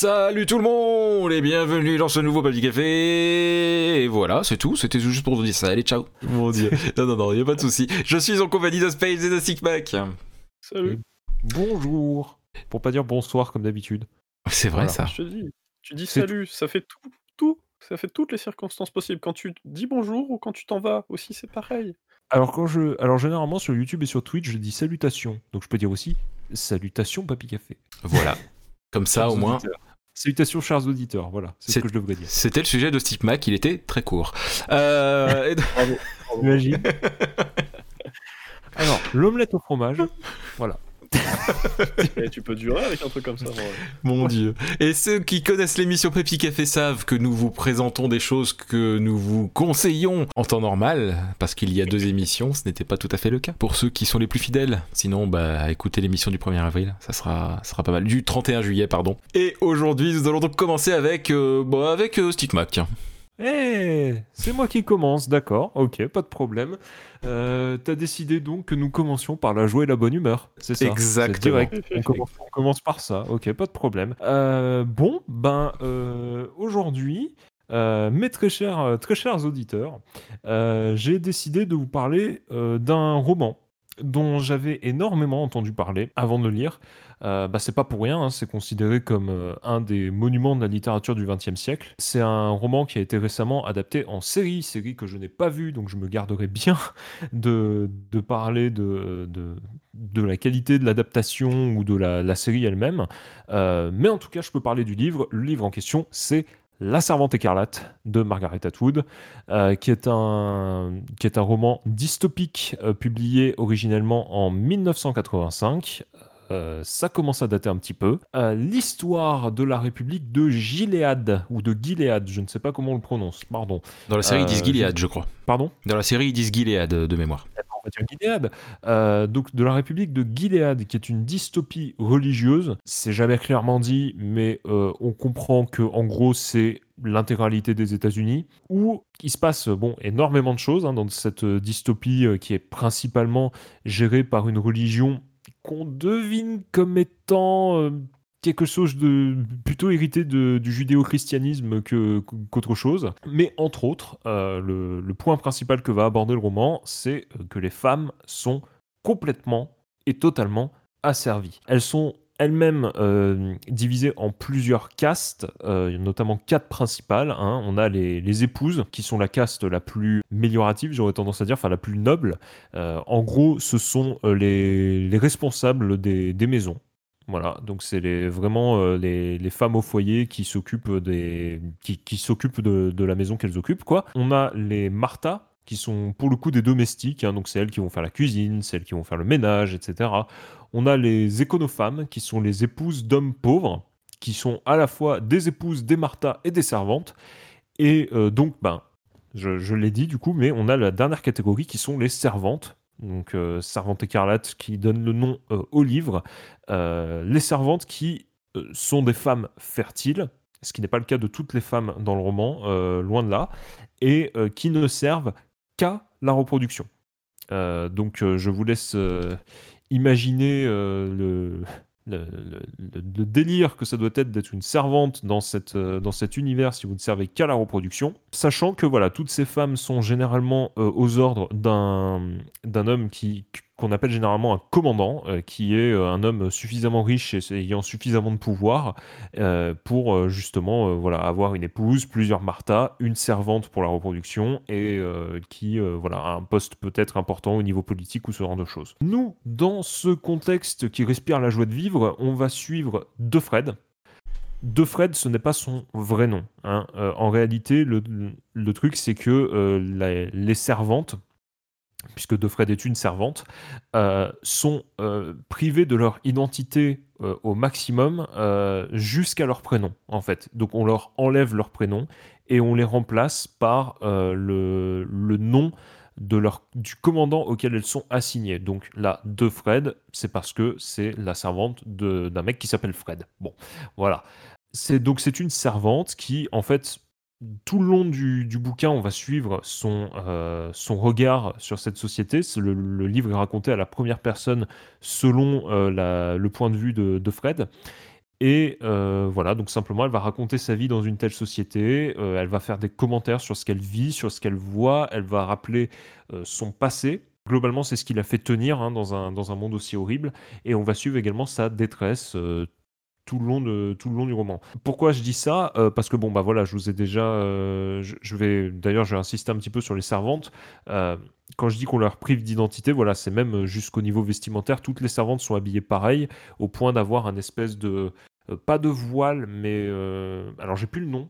Salut tout le monde et bienvenue dans ce nouveau Petit Café. Et voilà, c'est tout. C'était juste pour vous dire ça. Allez, ciao. Mon dieu. Non, non, non, il a pas de souci. Je suis en compagnie de Space et de Stickback. Salut. Bonjour. Pour pas dire bonsoir comme d'habitude. C'est vrai Voilà. ça. Je te dis, tu dis salut, ça fait tout, tout, ça fait toutes les circonstances possibles. Quand tu dis bonjour ou quand tu t'en vas aussi, c'est pareil. Alors quand je, alors généralement sur YouTube et sur Twitch, je dis salutations. Donc je peux dire aussi salutations Papy Café. Voilà. Comme ça, au moins, auditeurs. Salutations chers auditeurs. Voilà, c'est ce que je devrais dire. c'était le sujet de Stickmac. Il était très court. Euh, et donc- Imagine. Alors l'omelette au fromage. Voilà. Et tu peux durer avec un truc comme ça. Mon dieu. Et ceux qui connaissent l'émission Pépi Café savent que nous vous présentons des choses que nous vous conseillons en temps normal, parce qu'il y a deux émissions, ce n'était pas tout à fait le cas. Pour ceux qui sont les plus fidèles, sinon, bah, écoutez l'émission du 1er avril, ça sera, pas mal. Du 31 juillet, pardon. Et aujourd'hui, nous allons donc commencer avec, euh, bah, avec euh, Stickmac. tiens. Eh, c'est moi qui commence, d'accord. Ok, pas de problème. Euh, T'as décidé donc que nous commencions par la joie et la bonne humeur. C'est ça? Exactement. C'est direct. On commence, on commence par ça. Ok, pas de problème. Euh, bon, ben euh, aujourd'hui, mes très chers, très chers auditeurs, j'ai décidé de vous parler d'un roman dont j'avais énormément entendu parler avant de le lire. Euh, bah, c'est pas pour rien, hein, c'est considéré comme euh, un des monuments de la littérature du XXe siècle. C'est un roman qui a été récemment adapté en série, série que je n'ai pas vue, donc je me garderai bien de, parler de, la qualité de l'adaptation ou de la, la série elle-même. Euh, mais en tout cas, je peux parler du livre. Le livre en question, c'est La Servante écarlate de Margaret Atwood, euh, qui, est un, roman dystopique euh, publié originellement en 1985. Euh, ça commence à dater un petit peu. Euh, L'histoire de la République de Gilead, ou de Gilead, je ne sais pas comment on le prononce, pardon. Dans la série, ils disent Euh, Gilead, je crois. Pardon? Dans la série, ils disent Gilead de mémoire. on va dire Gilead. Euh, donc de la République de Gilead, qui est une dystopie religieuse. C'est jamais clairement dit, mais on comprend que en gros c'est l'intégralité des États-Unis, où il se passe bon énormément de choses hein, dans cette dystopie euh, qui est principalement gérée par une religion qu'on devine comme étant euh, quelque chose de plutôt hérité du judéo-christianisme qu'autre chose. Mais entre autres, euh, le, point principal que va aborder le roman, c'est que les femmes sont complètement et totalement asservies. Elles sont elles-mêmes euh, divisées en plusieurs castes, euh, notamment quatre principales. hein. On a les, épouses, qui sont la caste la plus améliorative, j'aurais tendance à dire, enfin la plus noble. Euh, en gros, ce sont euh, les, les responsables des, maisons. Voilà, donc c'est vraiment les, femmes au foyer qui s'occupent des qui, s'occupent de, de la maison qu'elles occupent quoi. On a les Martha qui sont pour le coup des domestiques, hein, donc c'est elles qui vont faire la cuisine, c'est elles qui vont faire le ménage, etc. On a les éconofemmes qui sont les épouses d'hommes pauvres, qui sont à la fois des épouses des Martha et des servantes. Et euh, donc, ben, je, l'ai dit du coup, mais on a la dernière catégorie qui sont les servantes. Donc, euh, servante écarlate qui donne le nom euh, au livre. Euh, les servantes qui sont des femmes fertiles, ce qui n'est pas le cas de toutes les femmes dans le roman, loin de là, et qui ne servent qu'à la reproduction. Donc, je vous laisse imaginer euh, le, le, délire que ça doit être d'être une servante dans, cette, euh, dans cet univers si vous ne servez qu'à la reproduction, sachant que voilà, toutes ces femmes sont généralement euh, aux ordres d'un d'un homme qui qu'on appelle généralement un commandant, euh, qui est euh, un homme suffisamment riche et ayant suffisamment de pouvoir euh, pour justement avoir une épouse, plusieurs Martha, une servante pour la reproduction et qui voilà, a un poste peut-être important au niveau politique ou ce genre de choses. Nous, dans ce contexte qui respire la joie de vivre, on va suivre De Fred. De Fred, ce n'est pas son vrai nom. hein. En réalité, le, truc, c'est que les servantes, puisque De Fred est une servante, euh, sont euh, privées de leur identité euh, au maximum jusqu'à leur prénom, en fait. Donc on leur enlève leur prénom et on les remplace par le, nom du commandant auquel elles sont assignées. Donc là, de Fred, c'est parce que c'est la servante d'un mec qui s'appelle Fred. Bon, voilà. Donc c'est une servante qui, en fait, tout le long du, bouquin, on va suivre son, euh, regard sur cette société. Le, livre est raconté à la première personne selon euh, le point de vue de, Fred. Et euh, voilà, donc simplement, elle va raconter sa vie dans une telle société, elle va faire des commentaires sur ce qu'elle vit, sur ce qu'elle voit, elle va rappeler son passé. Globalement, c'est ce qui l'a fait tenir hein, dans un monde aussi horrible. Et on va suivre également sa détresse tout le long de tout le long du roman. Pourquoi je dis ça? Parce que bon bah voilà, je vous ai déjà, je, je, vais d'ailleurs je vais insister un petit peu sur les servantes quand je dis qu'on leur prive d'identité, voilà, c'est même jusqu'au niveau vestimentaire, toutes les servantes sont habillées pareil, au point d'avoir un espèce de, euh, pas de voile, mais euh, alors j'ai plus le nom,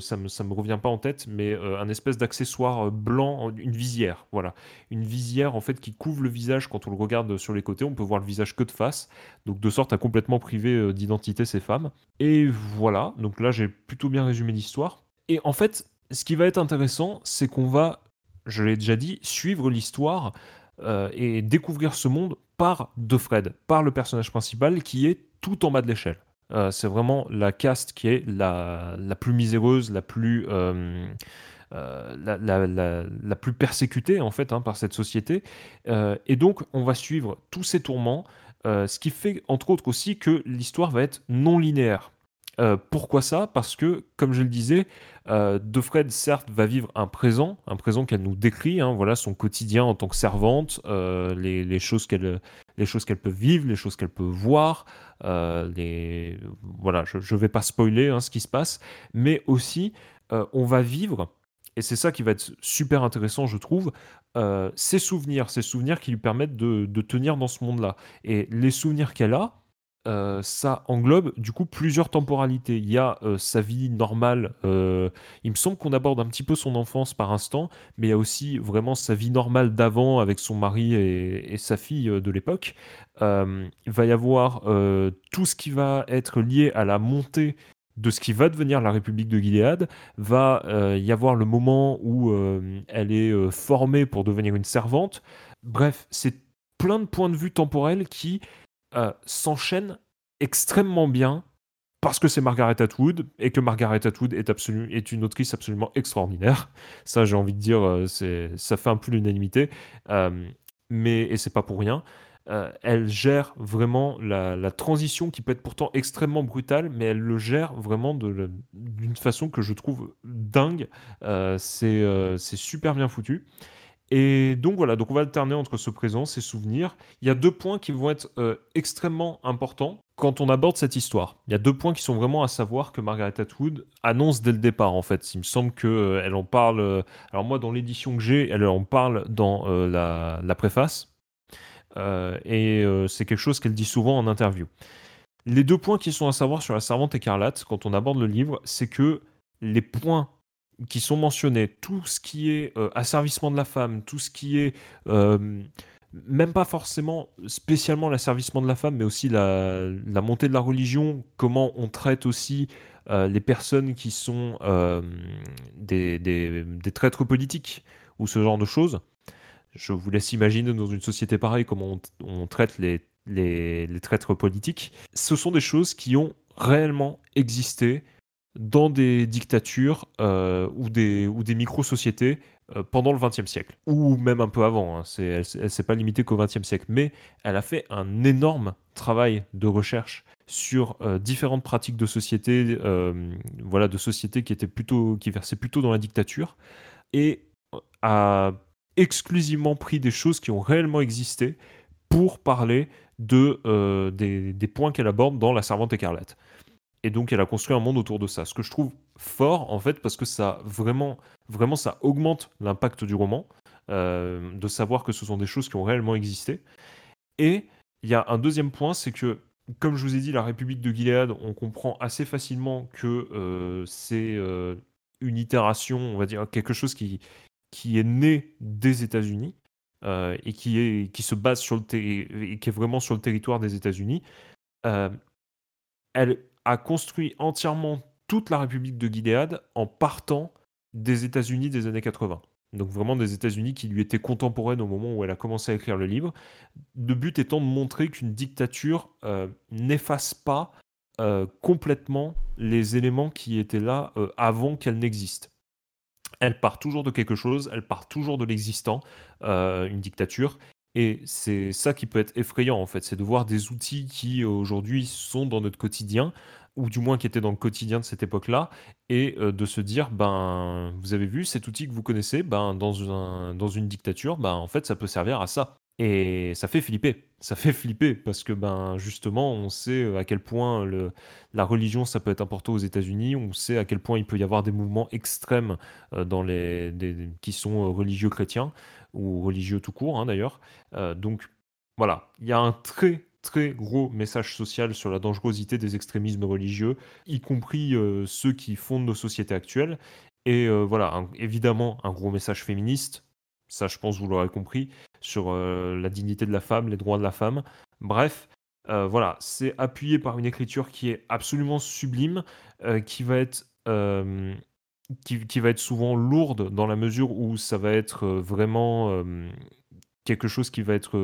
ça ça me revient pas en tête, mais euh, un espèce d'accessoire blanc, une visière, voilà. Une visière en fait qui couvre le visage quand on le regarde sur les côtés, on peut voir le visage que de face, donc de sorte à complètement priver d'identité ces femmes. Et voilà, donc là j'ai plutôt bien résumé l'histoire. Et en fait, ce qui va être intéressant, c'est qu'on va je l'ai déjà dit, suivre l'histoire euh, et découvrir ce monde par De Fred, par le personnage principal qui est tout en bas de l'échelle. Euh, c'est vraiment la caste qui est la, la plus miséreuse, la plus, euh, la, la, la, plus persécutée en fait hein, par cette société. et donc on va suivre tous ces tourments, ce qui fait entre autres aussi que l'histoire va être non linéaire. Euh, pourquoi ça? Parce que, comme je le disais, euh, De Fred, certes, va vivre un présent, un présent qu'elle nous décrit, hein, voilà, son quotidien en tant que servante, euh, les, choses qu'elle les choses qu'elle peut vivre, les choses qu'elle peut voir, les... voilà, je ne vais pas spoiler hein, ce qui se passe, mais aussi, on va vivre, et c'est ça qui va être super intéressant, je trouve, ses souvenirs, ses souvenirs qui lui permettent de tenir dans ce monde-là. Et les souvenirs qu'elle a, euh, ça englobe du coup plusieurs temporalités. Il y a euh, sa vie normale, euh, il me semble qu'on aborde un petit peu son enfance par instant, mais il y a aussi vraiment sa vie normale d'avant avec son mari et, sa fille de l'époque. il va y avoir tout ce qui va être lié à la montée de ce qui va devenir la République de Gilead, va y avoir le moment où elle est formée pour devenir une servante. Bref, c'est plein de points de vue temporels qui euh, s'enchaîne extrêmement bien parce que c'est Margaret Atwood et que Margaret Atwood est, est une autrice absolument extraordinaire. Ça, j'ai envie de dire, euh, ça fait un peu l'unanimité. Euh, mais, et c'est pas pour rien. elle gère vraiment la, transition qui peut être pourtant extrêmement brutale, mais elle le gère vraiment d'une façon que je trouve dingue. c'est super bien foutu. Et donc voilà, donc on va alterner entre ce présent, ces souvenirs. Il y a deux points qui vont être euh, extrêmement importants quand on aborde cette histoire. Il y a deux points qui sont vraiment à savoir que Margaret Atwood annonce dès le départ en fait. Il me semble qu'elle euh, en parle. Euh, alors moi dans l'édition que j'ai, elle en parle dans la, la, préface. et c'est quelque chose qu'elle dit souvent en interview. Les deux points qui sont à savoir sur la servante écarlate quand on aborde le livre, c'est que les points qui sont mentionnés, tout ce qui est euh, asservissement de la femme, tout ce qui est euh, même pas forcément spécialement l'asservissement de la femme, mais aussi la, montée de la religion, comment on traite aussi euh, les personnes qui sont des, traîtres politiques ou ce genre de choses. Je vous laisse imaginer dans une société pareille comment on, traite les traîtres politiques. Ce sont des choses qui ont réellement existé dans des dictatures euh, ou des, micro-sociétés euh, pendant le XXe siècle, ou même un peu avant. Hein. elle ne s'est pas limitée qu'au XXe siècle, mais elle a fait un énorme travail de recherche sur euh, différentes pratiques de société, voilà, de sociétés qui étaient plutôt, qui versaient plutôt dans la dictature, et a exclusivement pris des choses qui ont réellement existé pour parler de, des points qu'elle aborde dans La Servante écarlate. Et donc, elle a construit un monde autour de ça. Ce que je trouve fort, en fait, parce que ça vraiment, vraiment, ça augmente l'impact du roman, euh, de savoir que ce sont des choses qui ont réellement existé. Et il y a un deuxième point, c'est que, comme je vous ai dit, la République de Gilead, on comprend assez facilement que euh, c'est euh, une itération, on va dire, quelque chose qui, qui est né des États-Unis. et qui, est, qui se base sur le et qui est vraiment sur le territoire des États-Unis, elle, a construit entièrement toute la République de Gilead en partant des États-Unis des années 80. Donc vraiment des États-Unis qui lui étaient contemporaines au moment où elle a commencé à écrire le livre. Le but étant de montrer qu'une dictature euh, n'efface pas euh, complètement les éléments qui étaient là euh, avant qu'elle n'existe. Elle part toujours de quelque chose, elle part toujours de l'existant, une dictature, Et c'est ça qui peut être effrayant en fait, c'est de voir des outils qui aujourd'hui sont dans notre quotidien, ou du moins qui étaient dans le quotidien de cette époque-là, et euh, de se dire, ben, vous avez vu cet outil que vous connaissez, ben, dans, un, dans une dictature, ben, en fait, ça peut servir à ça. Et ça fait flipper. Ça fait flipper parce que ben justement, on sait euh, à quel point le, la religion ça peut être important aux États-Unis. On sait à quel point il peut y avoir des mouvements extrêmes euh, dans les, qui sont religieux chrétiens ou religieux tout court hein, d'ailleurs. donc voilà, il y a un très très gros message social sur la dangerosité des extrémismes religieux, y compris euh, ceux qui fondent nos sociétés actuelles. Et euh, voilà, évidemment, un gros message féministe, ça je pense vous l'aurez compris, sur euh, la dignité de la femme, les droits de la femme. Bref, voilà, c'est appuyé par une écriture qui est absolument sublime, qui va être... Qui, va être souvent lourde dans la mesure où ça va être vraiment quelque chose qui va être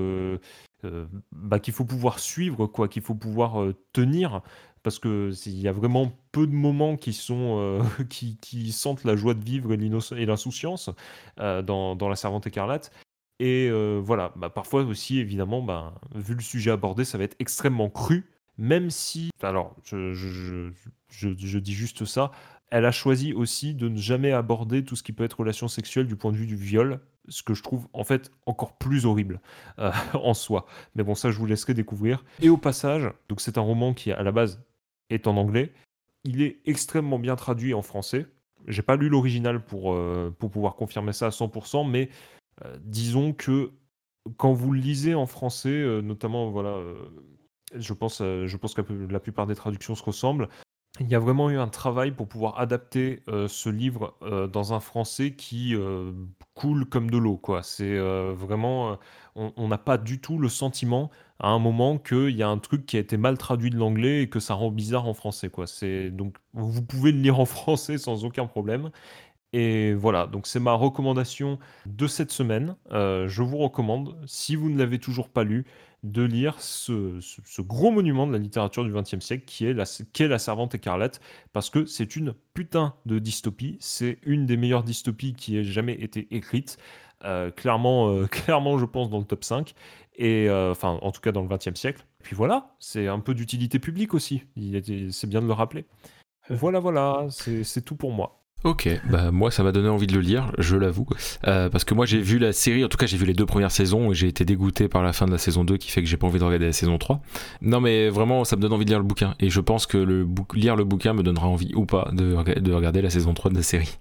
euh, bah, qu'il faut pouvoir suivre, quoi, qu'il faut pouvoir euh, tenir, parce que il y a vraiment peu de moments qui sont euh, qui, sentent la joie de vivre et l'insouciance dans, la Servante écarlate. Et voilà, bah, parfois aussi, évidemment, bah, vu le sujet abordé, ça va être extrêmement cru, même si, alors, je, je dis juste ça, elle a choisi aussi de ne jamais aborder tout ce qui peut être relation sexuelle du point de vue du viol, ce que je trouve en fait encore plus horrible euh, en soi. Mais bon, ça je vous laisserai découvrir. Et au passage, donc c'est un roman qui à la base est en anglais. Il est extrêmement bien traduit en français. J'ai pas lu l'original pour, euh, pouvoir confirmer ça à 100%, mais euh, disons que quand vous le lisez en français, notamment voilà, je pense que la plupart des traductions se ressemblent il y a vraiment eu un travail pour pouvoir adapter euh, ce livre euh, dans un français qui euh, coule comme de l'eau, quoi. C'est vraiment, on n'a pas du tout le sentiment à un moment qu'il y a un truc qui a été mal traduit de l'anglais et que ça rend bizarre en français, quoi. C'est donc vous pouvez le lire en français sans aucun problème. Et voilà, donc c'est ma recommandation de cette semaine. je vous recommande, si vous ne l'avez toujours pas lu, de lire ce, gros monument de la littérature du XXe siècle qui est, la, La Servante écarlate, parce que c'est une putain de dystopie. C'est une des meilleures dystopies qui ait jamais été écrite. Euh, clairement, euh, clairement, je pense, dans le top 5. Et euh, enfin, en tout cas, dans le XXe siècle. Puis voilà, c'est un peu d'utilité publique aussi. C'est bien de le rappeler. Voilà, voilà, c'est tout pour moi. Ok, bah moi ça m'a donné envie de le lire, je l'avoue, euh, parce que moi j'ai vu la série, en tout cas j'ai vu les deux premières saisons et j'ai été dégoûté par la fin de la saison 2 qui fait que j'ai pas envie de regarder la saison 3. Non mais vraiment ça me donne envie de lire le bouquin et je pense que le lire le bouquin me donnera envie ou pas de, de regarder la saison 3 de la série.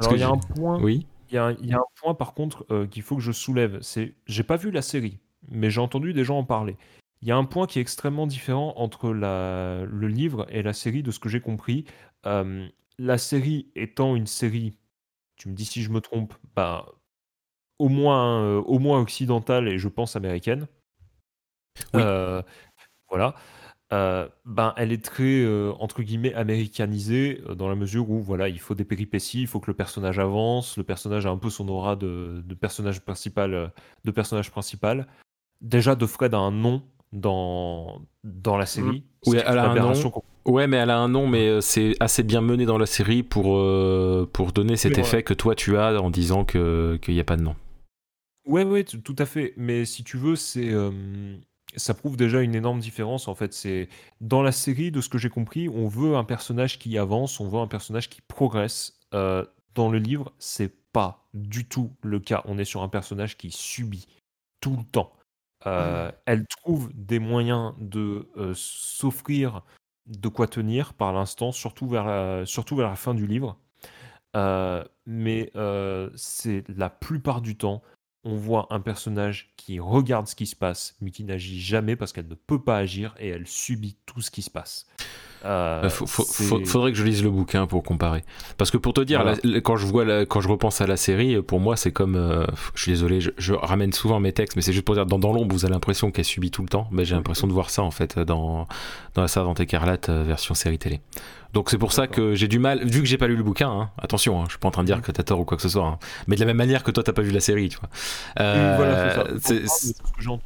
Alors il y a un point, oui il y, a, y a un point par contre euh, qu'il faut que je soulève, c'est j'ai pas vu la série, mais j'ai entendu des gens en parler. Il y a un point qui est extrêmement différent entre la, le livre et la série de ce que j'ai compris. Euh, la série étant une série, tu me dis si je me trompe, bah, au moins, euh, au moins occidentale et je pense américaine. Euh, voilà. Euh, ben, elle est très entre guillemets américanisée dans la mesure où voilà il faut des péripéties, il faut que le personnage avance, le personnage a un peu son aura de, personnage principal, de personnage principal. Déjà, De Fred a un nom dans dans la série. Oui, elle a un nom. Ouais, mais elle a un nom, mais euh, c'est assez bien mené dans la série pour, euh, pour donner cet effet que toi tu as en disant qu'il n'y a pas de nom. Ouais, ouais, tout à fait. Mais si tu veux, c'est. Euh, ça prouve déjà une énorme différence en fait. C'est dans la série, de ce que j'ai compris, on veut un personnage qui avance, on veut un personnage qui progresse. dans le livre, c'est pas du tout le cas. On est sur un personnage qui subit tout le temps. Ah. Elle trouve des moyens de s'offrir de quoi tenir par l'instant, surtout vers la, fin du livre. Euh, mais euh, c'est la plupart du temps, on voit un personnage qui regarde ce qui se passe, mais qui n'agit jamais parce qu'elle ne peut pas agir et elle subit tout ce qui se passe. Euh, bah, faudrait que je lise le bouquin pour comparer. Parce que pour te dire, quand je vois, quand je repense à la série, pour moi c'est comme, euh, je suis désolé, je, ramène souvent mes textes, mais c'est juste pour dire, dans, dans l'ombre, vous avez l'impression qu'elle subit tout le temps. Mais j'ai l'impression de voir ça en fait dans, dans la Servante écarlate euh, version série télé. Donc c'est pour ça que j'ai du mal, vu que j'ai pas lu le bouquin, hein, attention, hein, je suis pas en train de dire que t'as tort ou quoi que ce soit, hein. mais de la même manière que toi t'as pas vu la série, tu vois.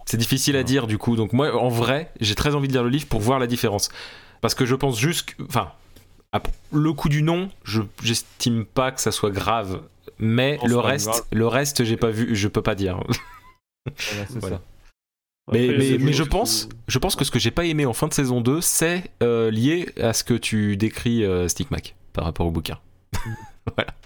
c'est difficile à dire du coup. Donc moi, en vrai, j'ai très envie de lire le livre pour voir la différence. Parce que je pense juste que. Enfin, le coup du nom, je j'estime pas que ça soit grave. Mais le reste, le reste, j'ai pas vu, je peux pas dire. Voilà, c'est Voilà. ça. Mais, Après, mais, je pense, que- je pense que ce que j'ai pas aimé en fin de saison 2, c'est euh, lié à ce que tu décris, euh, Stick Mac, par rapport au bouquin.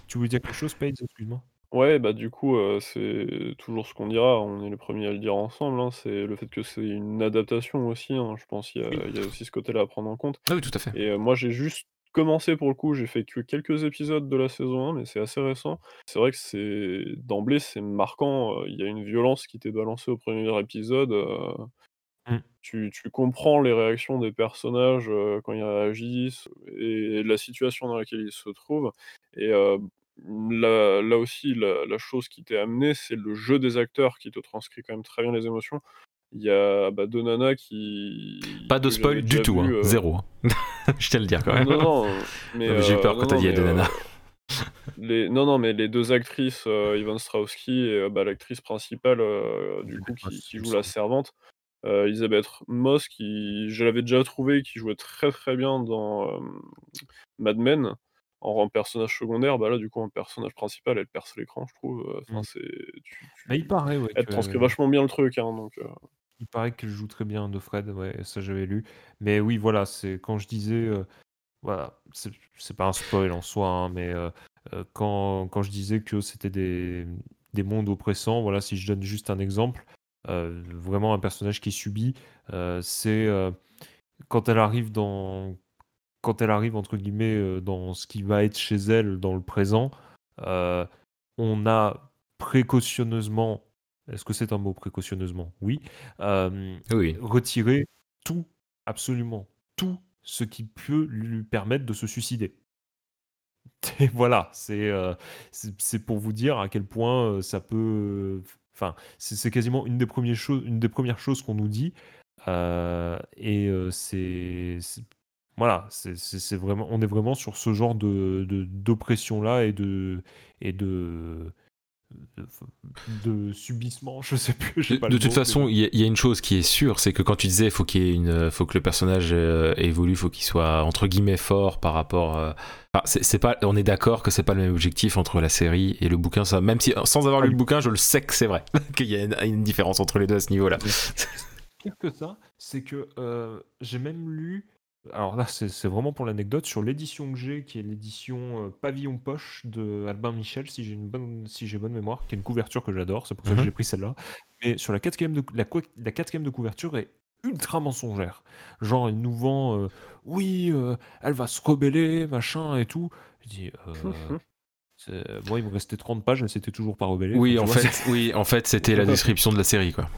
Tu voulais dire quelque chose, Paige? Excuse-moi. Ouais, bah du coup, c'est toujours ce qu'on dira, on est les premiers à le dire ensemble, hein, c'est le fait que c'est une adaptation aussi, hein, je pense qu'il y, a- Oui. il y a aussi ce côté-là à prendre en compte. Ah oui, tout à fait. Et moi j'ai juste commencé pour le coup, j'ai fait que quelques épisodes de la saison 1, mais c'est assez récent. C'est vrai que c'est d'emblée c'est marquant, il y a une violence qui t'est balancée au premier épisode. euh, Mm. tu, tu comprends les réactions des personnages quand ils réagissent et la situation dans laquelle ils se trouvent. Et là, là aussi, la, la chose qui t'est amenée, c'est le jeu des acteurs qui te transcrit quand même très bien les émotions. Il y a bah, deux nanas qui. Pas de spoil du tout, hein. euh, zéro. hein. je tiens à le dire quand même. non, non, mais. Non, mais j'ai eu euh, peur quand t'as dit il y a mais, deux nanas. euh, les... Non, non, mais les deux actrices, euh, Ivan Strahovski et euh, bah, l'actrice principale, euh, du coup, qui, qui joue la servante, euh, Elisabeth Moss, qui je l'avais déjà trouvé, qui jouait très très bien dans euh, Mad Men, en, personnage secondaire, bah là, du coup, en personnage principal, elle perce l'écran, je trouve. euh, Enfin, Mm. c'est. tu- tu- Mais il paraît, ouais. Elle que- transcrit vachement bien le truc, hein, donc. euh, Il paraît qu'elle joue très bien de Fred, ouais, ça j'avais lu. Mais oui, voilà, c'est quand je disais, euh, voilà, c'est pas un spoil en soi, hein, mais euh, quand, quand je disais que c'était des, des mondes oppressants, voilà, si je donne juste un exemple, vraiment un personnage qui subit, c'est quand elle arrive dans, quand elle arrive entre guillemets euh, dans ce qui va être chez elle dans le présent, euh, on a précautionneusement, est-ce que c'est un mot précautionneusement? Oui. euh, Oui. retirer tout, absolument tout ce qui peut lui permettre de se suicider. Et voilà, c'est euh, pour vous dire à quel point ça peut. Enfin, c'est quasiment une des premières choses, une des premières choses qu'on nous dit. euh, et euh, c'est- voilà, c'est vraiment, on est vraiment sur ce genre de d'oppression là et de et de de, de subissement, je sais plus. De, pas de le toute mot, façon, il y, a- il y a une chose qui est sûre, c'est que quand tu disais faut qu'il y ait une, faut que le personnage euh, évolue, faut qu'il soit entre guillemets fort par rapport. euh, enfin, c'est c'est pas, on est d'accord que c'est pas le même objectif entre la série et le bouquin. Ça, même si sans avoir lu le bouquin, je le sais que c'est vrai qu'il y a une, une différence entre les deux à ce niveau-là. pire que ça, c'est que euh, j'ai même lu. Alors là, c'est c'est vraiment pour l'anecdote sur l'édition que j'ai, qui est l'édition euh, Pavillon Poche de Albin Michel, si j'ai une bonne, si j'ai bonne mémoire, qui est une couverture que j'adore, c'est pour ça que Mhm. j'ai pris celle-là. Mais sur la quatrième de, la, quatrième de couverture est ultra mensongère. Genre, il nous vend, euh, oui, euh, elle va se rebeller, machin et tout. Je dis, euh, c'est- moi, il me restait 30 pages, elle s'était toujours pas rebellée. Oui, en fait, oui, en fait, c'était la description de la série, quoi.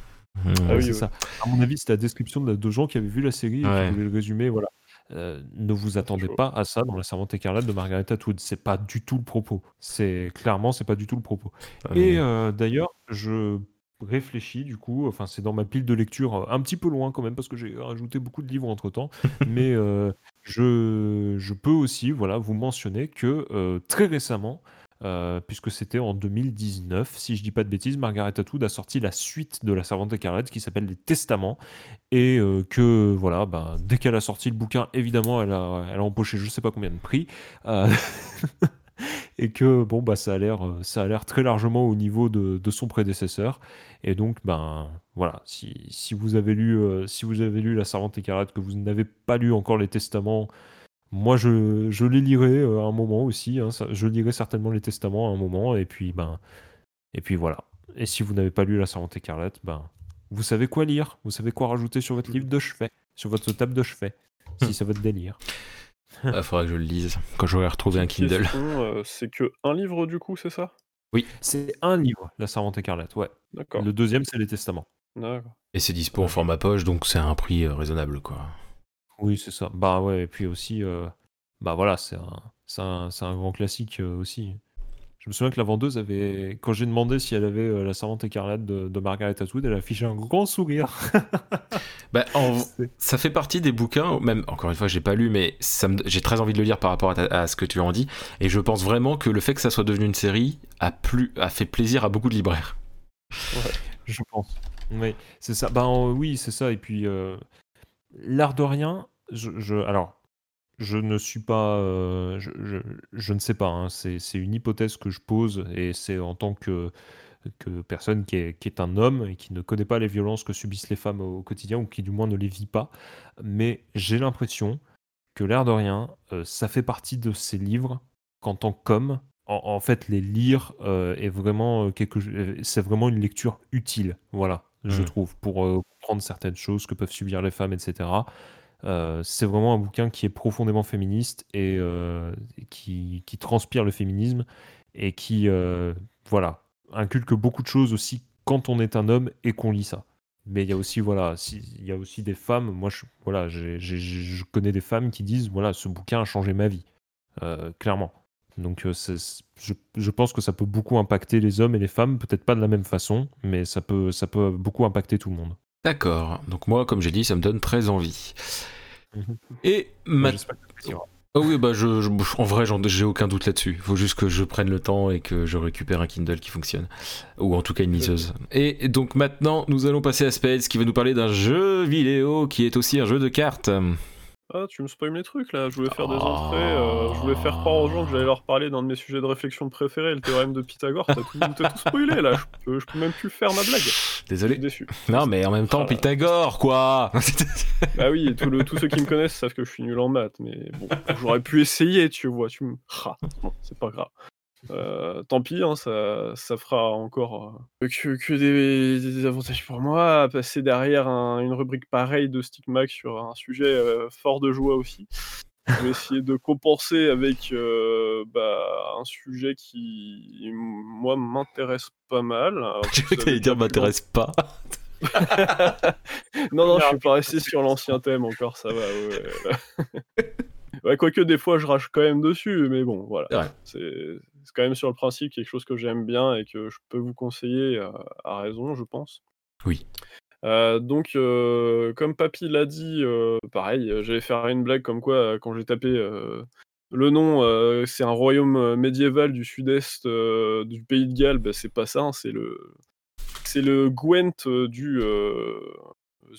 Ah Ouais, oui, c'est ça. À mon avis, c'était la description de, de gens qui avaient vu la série et Ouais. qui voulaient le résumer. Voilà. Euh, ne vous attendez pas à ça dans La Servante écarlate de Margaret Atwood. C'est pas du tout le propos. C'est clairement, c'est pas du tout le propos. Et euh, d'ailleurs, je réfléchis du coup. Enfin, c'est dans ma pile de lecture, euh, un petit peu loin quand même parce que j'ai rajouté beaucoup de livres entre temps. mais euh, je, je peux aussi, voilà, vous mentionner que euh, très récemment. Euh, puisque c'était en 2019, si je dis pas de bêtises, Margaret Atwood a sorti la suite de La Servante écarlate qui s'appelle Les Testaments, et euh, que voilà, ben, dès qu'elle a sorti le bouquin, évidemment, elle a, elle a empoché je sais pas combien de prix, euh, et que bon bah ça a l'air, ça a l'air très largement au niveau de, son prédécesseur, et donc ben voilà, si, si vous avez lu, si vous avez lu La Servante écarlate, que vous n'avez pas lu encore les Testaments, moi je, je les lirai euh, à un moment aussi, hein, ça- je lirai certainement les Testaments à un moment, et puis ben et puis voilà. Et si vous n'avez pas lu La Servante écarlate, ben vous savez quoi lire, vous savez quoi rajouter sur votre livre de chevet, sur votre table de chevet, si c'est votre délire. Il Ah, faudra que je le lise quand j'aurai retrouvé un Kindle. Question, euh, c'est que un livre du coup, c'est ça? C'est un livre, La Servante écarlate, ouais. D'accord. Le deuxième, c'est les Testaments. D'accord. Et c'est dispo en format poche, donc c'est à un prix euh, raisonnable, quoi. Oui, c'est ça. Bah ouais, et puis aussi, euh, bah voilà, c'est un, c'est un, c'est un grand classique euh, aussi. Je me souviens que la vendeuse avait, quand j'ai demandé si elle avait euh, La Servante écarlate de, de Margaret Atwood, elle a affiché un grand sourire. Bah, en- C'est- ça fait partie des bouquins, même encore une fois, j'ai pas lu, mais ça me- j'ai très envie de le lire par rapport à, ta- à ce que tu en dis. Et je pense vraiment que le fait que ça soit devenu une série a, plu, a fait plaisir à beaucoup de libraires. Je pense. Oui, c'est ça. Euh, oui, c'est ça. Et puis, euh, l'art de rien, je, je- alors, je ne suis pas, euh, je, ne sais pas. hein, c'est, une hypothèse que je pose et c'est en tant que personne qui est, un homme et qui ne connaît pas les violences que subissent les femmes au, quotidien ou qui du moins ne les vit pas. Mais j'ai l'impression que l'air de rien, euh, ça fait partie de ces livres qu'en tant qu'homme, en, fait, les lire euh, est vraiment quelque, c'est vraiment une lecture utile. Voilà, je mmh. trouve, pour comprendre certaines choses que peuvent subir les femmes, etc. c'est vraiment un bouquin qui est profondément féministe et qui, qui, transpire le féminisme et qui, voilà, inculque beaucoup de choses aussi quand on est un homme et qu'on lit ça. Mais il y a aussi, voilà, il y a aussi des femmes, moi, je, voilà, je connais des femmes qui disent, voilà, ce bouquin a changé ma vie, euh, clairement. Donc, euh, je, je, pense que ça peut beaucoup impacter les hommes et les femmes, peut-être pas de la même façon, mais ça peut, ça peut beaucoup impacter tout le monde. D'accord. Donc moi, comme j'ai dit, ça me donne très envie. Mhm. Et maintenant... Ah oui, bah je, en vrai, j'ai aucun doute là-dessus. Il faut juste que je prenne le temps et que je récupère un Kindle qui fonctionne. Ou en tout cas une liseuse. Et donc maintenant, nous allons passer à Spades qui va nous parler d'un jeu vidéo qui est aussi un jeu de cartes. Ah, tu me spoil mes trucs là, je voulais faire des entrées, euh, je voulais faire croire aux gens que j'allais leur parler d'un de mes sujets de réflexion préférés, le théorème de Pythagore, t'as tout, tout, spoilé là, je peux, je peux, même plus faire ma blague. Désolé. déçu. Non, mais en même temps, ah. Pythagore quoi Bah oui, tous ceux qui me connaissent savent que je suis nul en maths, mais bon, j'aurais pu essayer, tu vois, tu me. Ah, bon, c'est pas grave. Euh, tant pis, hein, ça, ça, fera encore euh, que, que des, avantages pour moi. Passer derrière une rubrique pareille de Stickmac sur un sujet euh, fort de joie aussi. Je vais essayer de compenser avec bah, un sujet qui, moi, m'intéresse pas mal. Tu veux dire m'intéresse pas Non, non, je suis pas resté sur l'ancien thème encore, ça va. Ouais. quoique des fois je rage quand même dessus, mais bon, voilà. C'est c'est quand même sur le principe quelque chose que j'aime bien et que je peux vous conseiller à, raison, je pense. Oui. donc, comme Papy l'a dit, pareil, j'allais faire une blague comme quoi, quand j'ai tapé le nom, c'est un royaume médiéval du sud-est du pays de Galles, bah, c'est pas ça, hein, c'est le, c'est le Gwent du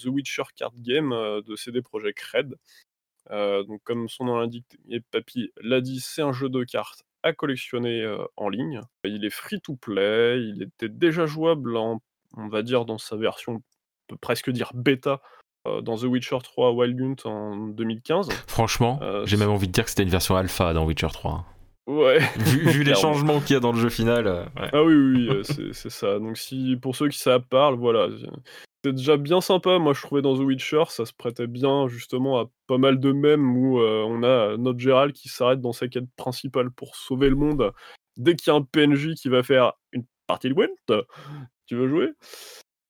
The Witcher Card Game de CD Projekt Red. Donc, comme son nom l'indique, et Papy l'a dit, c'est un jeu de cartes à collectionner en ligne. Il est free to play, il était déjà jouable en, on va dire, dans sa version, on peut presque dire bêta, dans The Witcher 3 Wild Hunt en 2015. Franchement, j'ai même envie de dire que c'était une version alpha dans Witcher 3. Ouais. vu, les changements qu'il y a dans le jeu final. Ah oui, oui, oui c'est ça. Donc si pour ceux qui ça parle, voilà, déjà bien sympa. Moi, je trouvais dans The Witcher, ça se prêtait bien justement à pas mal de mèmes où euh, on a notre Gérald qui s'arrête dans sa quête principale pour sauver le monde. Dès qu'il y a un PNJ qui va faire une partie de Gwent, tu veux jouer?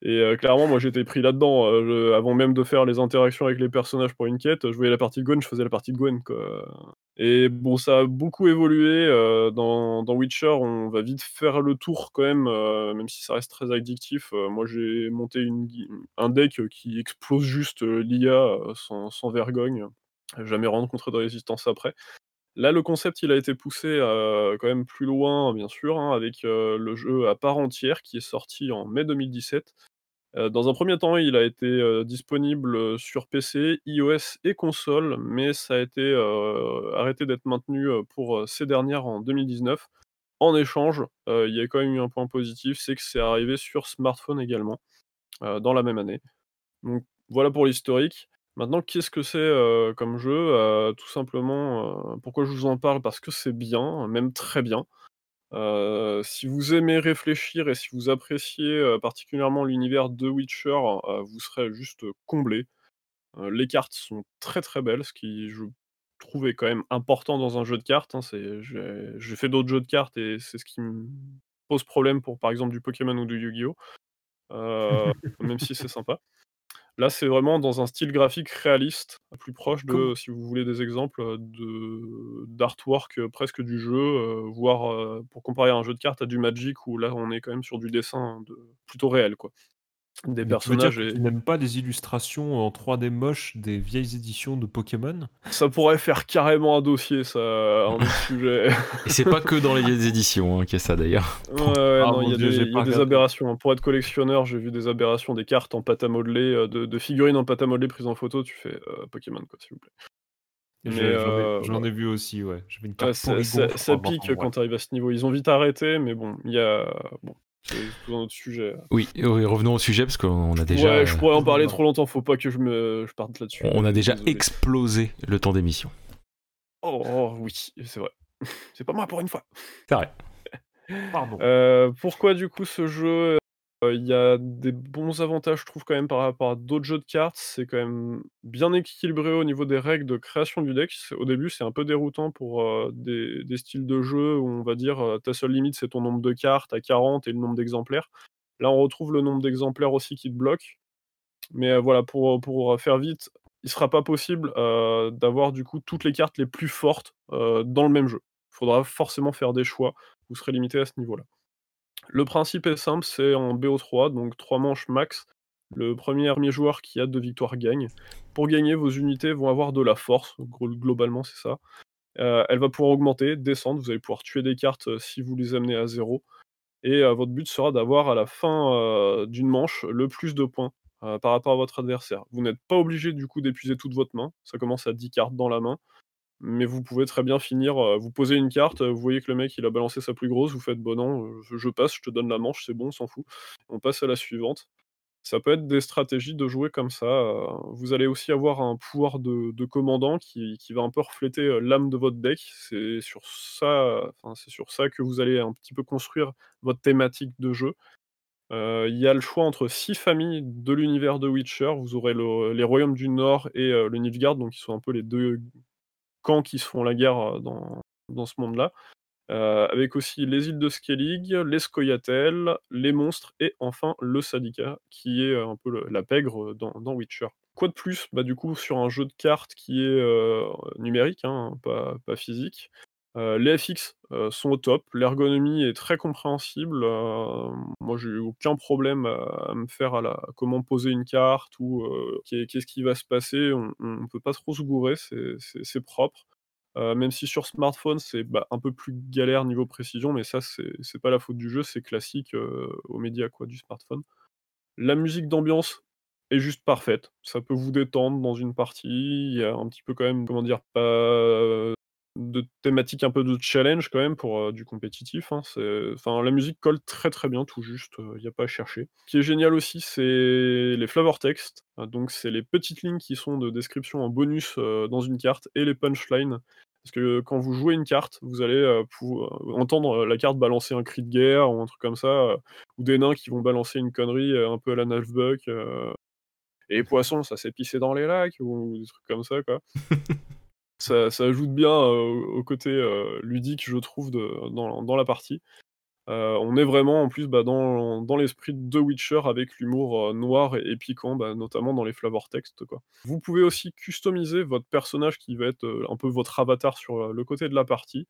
Et euh, clairement, moi j'étais pris là-dedans. Euh, avant même de faire les interactions avec les personnages pour une quête, je voyais la partie de Gwen, je faisais la partie de Gwen. Quoi. Et bon, ça a beaucoup évolué. Euh, dans, Witcher, on va vite faire le tour quand même, même si ça reste très addictif. Moi, j'ai monté un deck qui explose juste l'IA sans, sans, vergogne. Jamais rencontré de résistance après. Là, le concept, a été poussé quand même plus loin, bien sûr, hein, avec le jeu à part entière qui est sorti en mai 2017 euh, dans un premier temps, il a été euh, disponible euh, sur PC, iOS et console, mais ça a été arrêté d'être maintenu pour ces dernières en 2019. En échange, il y a quand même eu un point positif, c'est que c'est arrivé sur smartphone également, dans la même année. Donc voilà pour l'historique. Maintenant, qu'est-ce que c'est comme jeu? Tout simplement, pourquoi je vous en parle? Parce que c'est bien, même très bien si vous aimez réfléchir et si vous appréciez, particulièrement l'univers de Witcher, vous serez juste, comblé. les cartes sont très, très belles, ce qui je trouve est quand même important dans un jeu de cartes, hein. C'est j'ai fait d'autres jeux de cartes et c'est ce qui me pose problème pour, par exemple, du Pokémon ou du Yu-Gi-Oh! même si c'est sympa. Là, c'est vraiment dans un style graphique réaliste, plus proche de, si vous voulez des exemples, de d'artwork, presque du jeu, voire, pour comparer un jeu de cartes à du Magic où là, on est quand même sur du dessin de plutôt réel, quoi. Des personnages tu n'aimes pas les illustrations en 3D moches des vieilles éditions de Pokémon? Ça pourrait faire carrément un dossier, ça, un sujet. Et c'est pas que dans les vieilles éditions hein, qu'il y a ça d'ailleurs. Ouais, ah, non, il y a des, aberrations. Hein. Pour être collectionneur, j'ai vu des aberrations, des cartes en pâte à modeler, euh, de, figurines en pâte à modeler prises en photo, tu fais euh, Pokémon, quoi, s'il vous plaît. J'en ai, vu aussi, ouais. Une carte ça, ça, pique quand tu arrives à ce niveau. Ils ont vite arrêté, mais bon, il y a. Bon, c'est un autre sujet. Oui, oui, revenons au sujet parce qu'on a déjà. Ouais, je pourrais en parler trop longtemps, faut pas que je me je parte là-dessus. On a déjà Désolé. explosé le temps d'émission. Oh, oh, oui, c'est vrai. C'est pas moi pour une fois. C'est vrai. Pardon. Euh, pourquoi du coup ce jeu euh, Il y a des bons avantages, je trouve, quand même par rapport à d'autres jeux de cartes. C'est quand même bien équilibré au niveau des règles de création du deck. Au début, c'est un peu déroutant pour des, styles de jeu où on va dire ta seule limite c'est ton nombre de cartes à 40 et le nombre d'exemplaires. Là, on retrouve le nombre d'exemplaires aussi qui te bloque. Mais voilà, pour, pour faire vite, il sera pas possible d'avoir du coup toutes les cartes les plus fortes dans le même jeu. Il faudra forcément faire des choix. Vous serez limité à ce niveau-là. Le principe est simple, c'est en BO3, donc 3 manches max. Le premier joueur qui a deux victoires gagne. Pour gagner, vos unités vont avoir de la force, globalement c'est ça. Euh, elle va pouvoir augmenter, descendre, vous allez pouvoir tuer des cartes euh, si vous les amenez à zéro. Et euh, votre but sera d'avoir à la fin d'une manche le plus de points par rapport à votre adversaire. Vous n'êtes pas obligé du coup d'épuiser toute votre main, ça commence à 10 cartes dans la main. Mais vous pouvez très bien finir, euh, vous posez une carte, euh, vous voyez que le mec il a balancé sa plus grosse, vous faites bon non, euh, je, passe, je te donne la manche, c'est bon, on s'en fout. On passe à la suivante. Ça peut être des stratégies de jouer comme ça. vous allez aussi avoir un pouvoir de, commandant qui, va un peu refléter l'âme de votre deck. C'est sur ça, c'est sur ça que vous allez un petit peu construire votre thématique de jeu. Il y a le choix entre six familles de l'univers de Witcher. Vous aurez le- les royaumes du Nord et le Nilfgaard, donc qui sont un peu les deux camps qui se font la guerre dans, ce monde-là. Avec aussi les îles de Skellig, les Scoia'tael, les monstres et enfin le Sadika, qui est un peu la pègre dans, Witcher. Quoi de plus? Bah, Du coup, sur un jeu de cartes qui est numérique, hein, pas physique, euh, les FX euh, sont au top, l'ergonomie est très compréhensible. euh, moi, j'ai eu aucun problème à, me faire à la comment poser une carte ou qu'est- qu'est-ce qui va se passer. On, on peut pas trop se gourer, c'est- propre. Même si sur smartphone, c'est bah, un peu plus galère niveau précision, mais ça, c'est pas la faute du jeu, c'est classique aux médias quoi, du smartphone. La musique d'ambiance est juste parfaite. Ça peut vous détendre dans une partie. Il y a un petit peu quand même, comment dire, pas de thématique un peu de challenge quand même pour euh, du compétitif. hein. Enfin, la musique colle très très bien, tout juste. Il n'y a pas à chercher. Ce qui est génial aussi, c'est les flavor text. Euh, Donc, c'est les petites lignes qui sont de description en bonus euh, dans une carte et les punchlines. Parce que quand vous jouez une carte, vous allez euh, entendre euh, la carte balancer un cri de guerre ou un truc comme ça, euh, ou des nains qui vont balancer une connerie euh, un peu à la Nalfbuck. euh, et les poissons, ça s'est pissé dans les lacs, ou des trucs comme ça, quoi. ça, ajoute bien au côté ludique, je trouve, dans, la partie. On est vraiment en plus bah, dans, l'esprit de Witcher avec l'humour noir et, piquant, bah, notamment dans les flavor text. Quoi. Vous pouvez aussi customiser votre personnage qui va être un peu votre avatar sur le côté de la partie,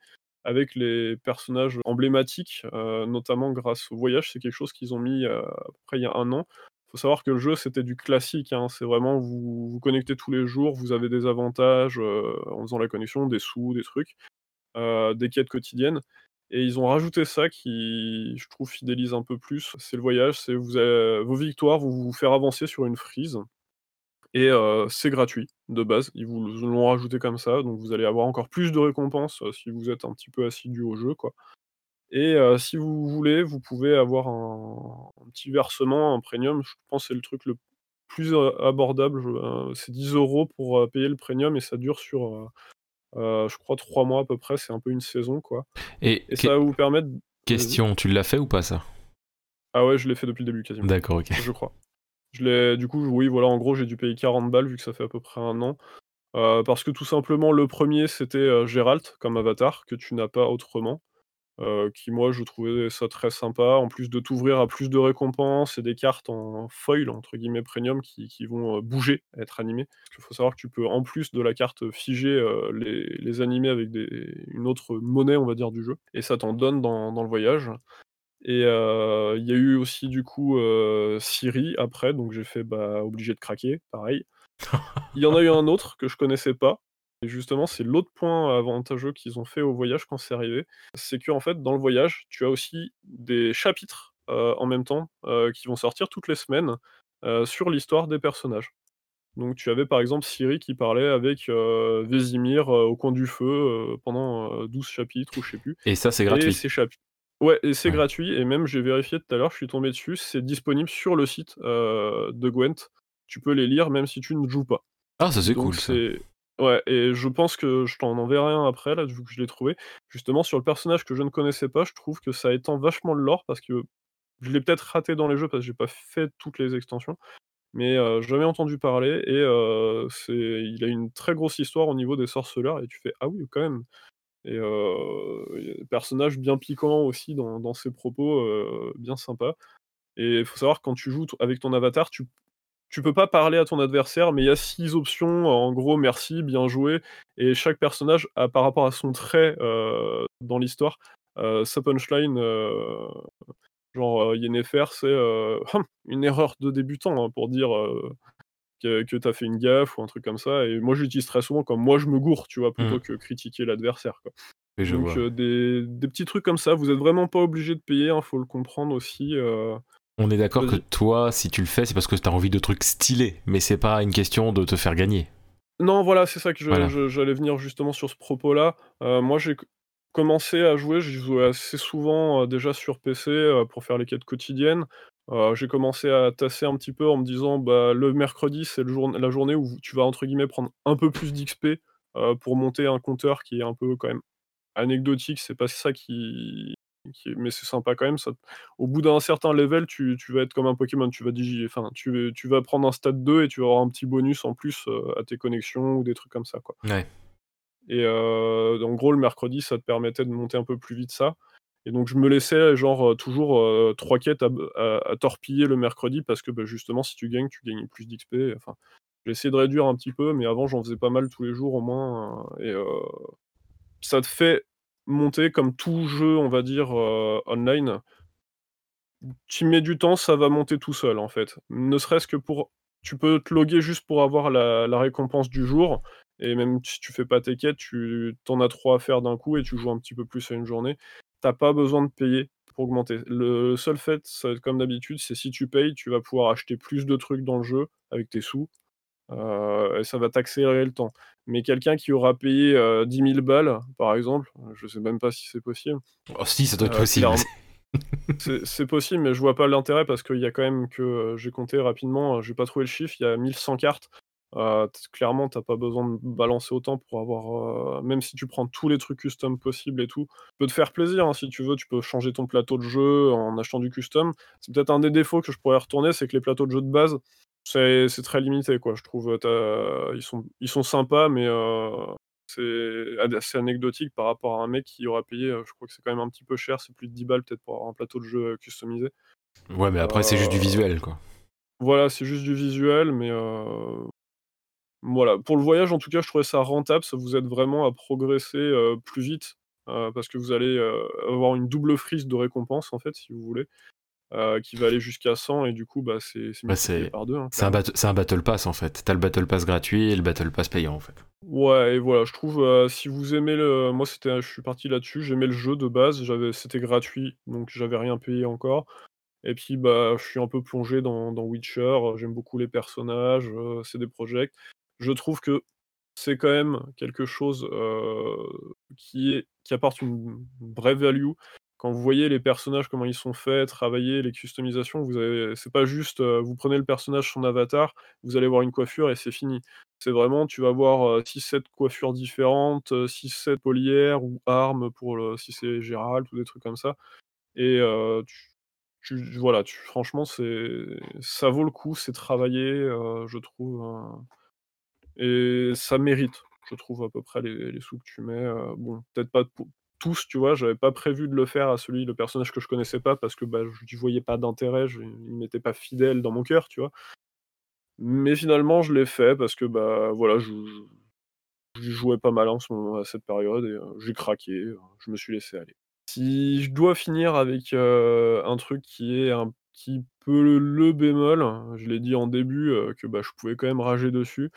avec les personnages emblématiques, notamment grâce au voyage. C'est quelque chose qu'ils ont mis euh, à peu près il y a un an. Faut savoir que le jeu c'était du classique, hein. c'est vraiment vous vous connectez tous les jours, vous avez des avantages euh, en faisant la connexion, des sous, des trucs, euh, des quêtes quotidiennes. Et ils ont rajouté ça qui, je trouve, fidélise un peu plus. C'est le voyage, c'est avez- vos victoires vont vous faire avancer sur une frise. Et euh, c'est gratuit de base. Ils vous l'ont rajouté comme ça, donc vous allez avoir encore plus de récompenses euh, si vous êtes un petit peu assidu au jeu, quoi. Et euh, si vous voulez, vous pouvez avoir un, un petit versement, un premium. Je pense que c'est le truc le plus abordable. euh, c'est 10 euros pour euh, payer le premium et ça dure sur, je crois, 3 mois à peu près. C'est un peu une saison, quoi. Et, ça va vous permettre. question, tu l'as fait ou pas ça? Ah ouais, je l'ai fait depuis le début quasiment. D'accord, ok. je crois. Je l'ai, du coup, oui, voilà, en gros, j'ai dû payer 40 balles vu que ça fait à peu près un an. Parce que tout simplement, le premier, c'était Geralt comme avatar, que tu n'as pas autrement. Euh, qui, moi, je trouvais ça très sympa. En plus de t'ouvrir à plus de récompenses et des cartes en foil, entre guillemets, premium, qui, vont euh, bouger, être animées. Il faut savoir que tu peux, en plus de la carte figée, euh, les, animer avec une autre monnaie, on va dire, du jeu. Et ça t'en donne dans, le voyage. Et euh, il y a eu aussi du coup Siri après, donc j'ai fait bah, obligé de craquer, pareil. Il y en a eu un autre que je connaissais pas. Et justement, c'est l'autre point avantageux qu'ils ont fait au voyage quand c'est arrivé. C'est que en fait, dans le voyage, tu as aussi des chapitres euh, en même temps euh, qui vont sortir toutes les semaines euh, sur l'histoire des personnages. Donc tu avais par exemple Siri qui parlait avec Vésimir au coin du feu pendant euh, 12 chapitres ou je sais plus. Et ça, c'est Et gratuit. chapitres. Ouais et c'est Ouais. gratuit et même j'ai vérifié tout à l'heure, je suis tombé dessus, c'est disponible sur le site, de Gwent. Tu peux les lire même si tu ne joues pas. Ah, ça c'est cool ça. Ouais et je pense que je t'en enverrai un après là, vu que je l'ai trouvé. Justement sur le personnage que je ne connaissais pas, je trouve que ça étend vachement le lore parce que je l'ai peut-être raté dans les jeux parce que j'ai pas fait toutes les extensions, mais heu, j'en avais entendu parler et heu, c'est il a une très grosse histoire au niveau des sorceleurs et tu fais: «Ah oui quand même» et des personnages bien piquants aussi dans dans ses propos, heu, bien sympas et il faut savoir quand tu joues avec ton avatar, tu tu peux pas parler à ton adversaire, mais il y a 6 options, en gros: «Merci», «Bien joué» et chaque personnage a par rapport à son trait, heu, dans l'histoire, heu, sa punchline, heu, genre, Yennefer, c'est, «Hum, une erreur de débutant», hein, pour dire, que que tu as fait une gaffe ou un truc comme ça et moi, je l'utilise très souvent comme moi je me gourre, tu vois? Mmh. Plutôt que critiquer l'adversaire, quoi. Et je Donc vois. des des petits trucs comme ça, vous êtes vraiment pas obligé de payer, hein, faut le comprendre aussi, On est d'accord que toi, si tu le fais, c'est parce que tu as envie de trucs stylés, mais c'est pas une question de te faire gagner. Non, voilà, c'est ça que Voilà. j'allais venir justement sur ce propos-là. Heu, moi, j'ai commencé à jouer, j'y jouais assez souvent, heu, déjà sur PC, heu, pour faire les quêtes quotidiennes. J'ai commencé à tasser un petit peu en me disant: «Bah, le mercredi, c'est jour la journée où tu vas entre guillemets «prendre un peu plus d'XP», pour monter un compteur qui est un peu quand même anecdotique, c'est pas ça qui qui mais c'est sympa quand même, ça au bout d'un certain level, tu tu vas être comme un Pokémon, tu vas digi enfin, tu tu vas prendre un stade 2 et tu vas avoir un petit bonus en plus, heu, à tes connexions ou des trucs comme ça, quoi Ouais. et en gros, le mercredi, ça te permettait de monter un peu plus vite ça et donc je me laissais genre, heu, toujours, heu, 3 quêtes à b à à torpiller le mercredi parce que, bah, justement, si tu gagnes, tu gagnes plus d'XP, enfin, j'ai essayé de réduire un petit peu, mais avant, j'en faisais pas mal tous les jours au moins, et ça te fait monter comme tout jeu, on va dire, heu, online. Tu mets du temps, ça va monter tout seul, en fait. Ne serait-ce que pour tu peux te loguer juste pour avoir la récompense du jour et même si tu fais pas tes quêtes, tu tu en as 3 à faire d'un coup et tu joues un petit peu plus à une journée. Tu as pas besoin de payer pour augmenter. Le seul fait, ça comme d'habitude, c'est si tu payes, tu vas pouvoir acheter plus de trucs dans le jeu avec tes sous, heu et ça va t'accélérer le temps. Mais quelqu'un qui aura payé, heu, 10 000 balles, par exemple, je sais même pas si c'est possible, Oh si, ça doit être heu, possible. c'est possible, mais je vois pas l'intérêt parce qu'il y a quand même que, heu, j'ai compté rapidement, j'ai pas trouvé le chiffre, il y a 1 100 cartes. Clairement, tu as pas besoin de balancer autant pour avoir, même si tu prends tous les trucs custom possibles et tout, tu peux te faire plaisir, hein, si tu veux, tu peux changer ton plateau de jeu en achetant du custom. C'est peut-être un des défauts que je pourrais retourner, c'est que les plateaux de jeu de base, c'est très limité, quoi, je trouve, ils sont ils sont sympas, mais heu, c'est c'est anecdotique par rapport à un mec qui aura payé, heu, je crois que c'est quand même un petit peu cher, c'est plus de 10 balles peut-être pour avoir un plateau de jeu, heu, customisé. Ouais, mais après, c'est juste du visuel, quoi. voilà, c'est juste du visuel, mais voilà. Pour le voyage, en tout cas, je trouvais ça rentable, ça vous aide vraiment à progresser, plus vite, parce que vous allez, avoir une double frise de récompenses, en fait, si vous voulez, heu, qui va aller jusqu'à 100 et du coup, bah, c'est c'est Bah, c'est par 2, hein, c'est un c'est un battle pass, en fait. Tu as le battle pass gratuit et le battle pass payant, en fait. Ouais et voilà, je trouve, heu, si vous aimez le moi, c'était je suis parti là-dessus, j'aimais le jeu de base, j'avais c'était gratuit, donc j'avais rien payé encore et puis, bah, je suis un peu plongé dans dans Witcher, j'aime beaucoup les personnages, heu, CD Projekt. Je trouve que c'est quand même quelque chose, qui est qui apporte une une vraie value. Quand vous voyez les personnages, comment ils sont faits, travaillés, les customisations, vous avez c'est pas juste, heu, vous prenez le personnage, son avatar, vous allez voir une coiffure et c'est fini. C'est vraiment, tu vas voir, heu, 6-7 coiffures différentes, heu, 6-7 olières ou armes pour si c'est Geralt ou des trucs comme ça et tu voilà, franchement, c'est ça vaut le coup, c'est travaillé, je trouve, et ça mérite, je trouve, à peu près les les sous que tu mets, bon, peut-être pas pou tous, tu vois? J'avais pas prévu de le faire à celui le personnage que je connaissais pas parce que, bah, j'y voyais pas d'intérêt, je il m'était pas fidèle dans mon cœur, tu vois? Mais finalement, je l'ai fait parce que, bah, voilà, je je jouais pas mal en ce moment à cette période et j'ai craqué, je me suis laissé aller. Si je dois finir avec, un truc qui est un petit peu le bémol, je l'ai dit en début, que, bah, je pouvais quand même rager dessus,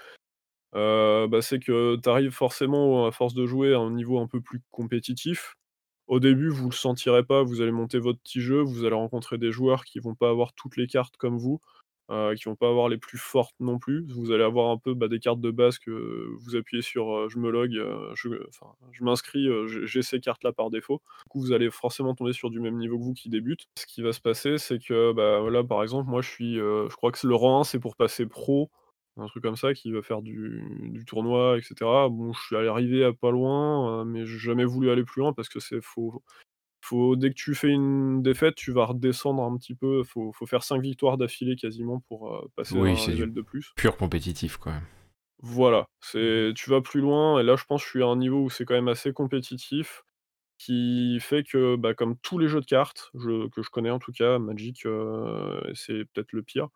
heu, bah, c'est que tu arrives forcément, à force de jouer à un niveau un peu plus compétitif. Au début, vous le sentirez pas, vous allez monter votre petit jeu, vous allez rencontrer des joueurs qui vont pas avoir toutes les cartes comme vous. euh, qui vont pas avoir les plus fortes non plus. Vous allez avoir un peu bah, des cartes de base que vous appuyez sur euh, je me log, euh, je, je m'inscris, j'ai ces cartes-là par défaut. Du coup, vous allez forcément tomber sur du même niveau que vous qui débute. Ce qui va se passer, c'est que bah, là, par exemple, moi je suis, je crois que le rang 1, c'est pour passer pro, un truc comme ça, qui va faire du, du tournoi, etc. Bon, je suis arrivé à pas loin, mais j'ai jamais voulu aller plus loin parce que c'est faux faut, dès que tu fais une défaite, tu vas redescendre un petit peu. Faut, faut faire 5 victoires d'affilée quasiment pour euh, passer oui, un level de plus. Pur compétitif, quoi. Voilà, c'est tu vas plus loin, et là je pense que je suis à un niveau où c'est quand même assez compétitif, qui fait que, bah, comme tous les jeux de cartes, que je connais en tout cas, Magic, euh, c'est peut-être le pire,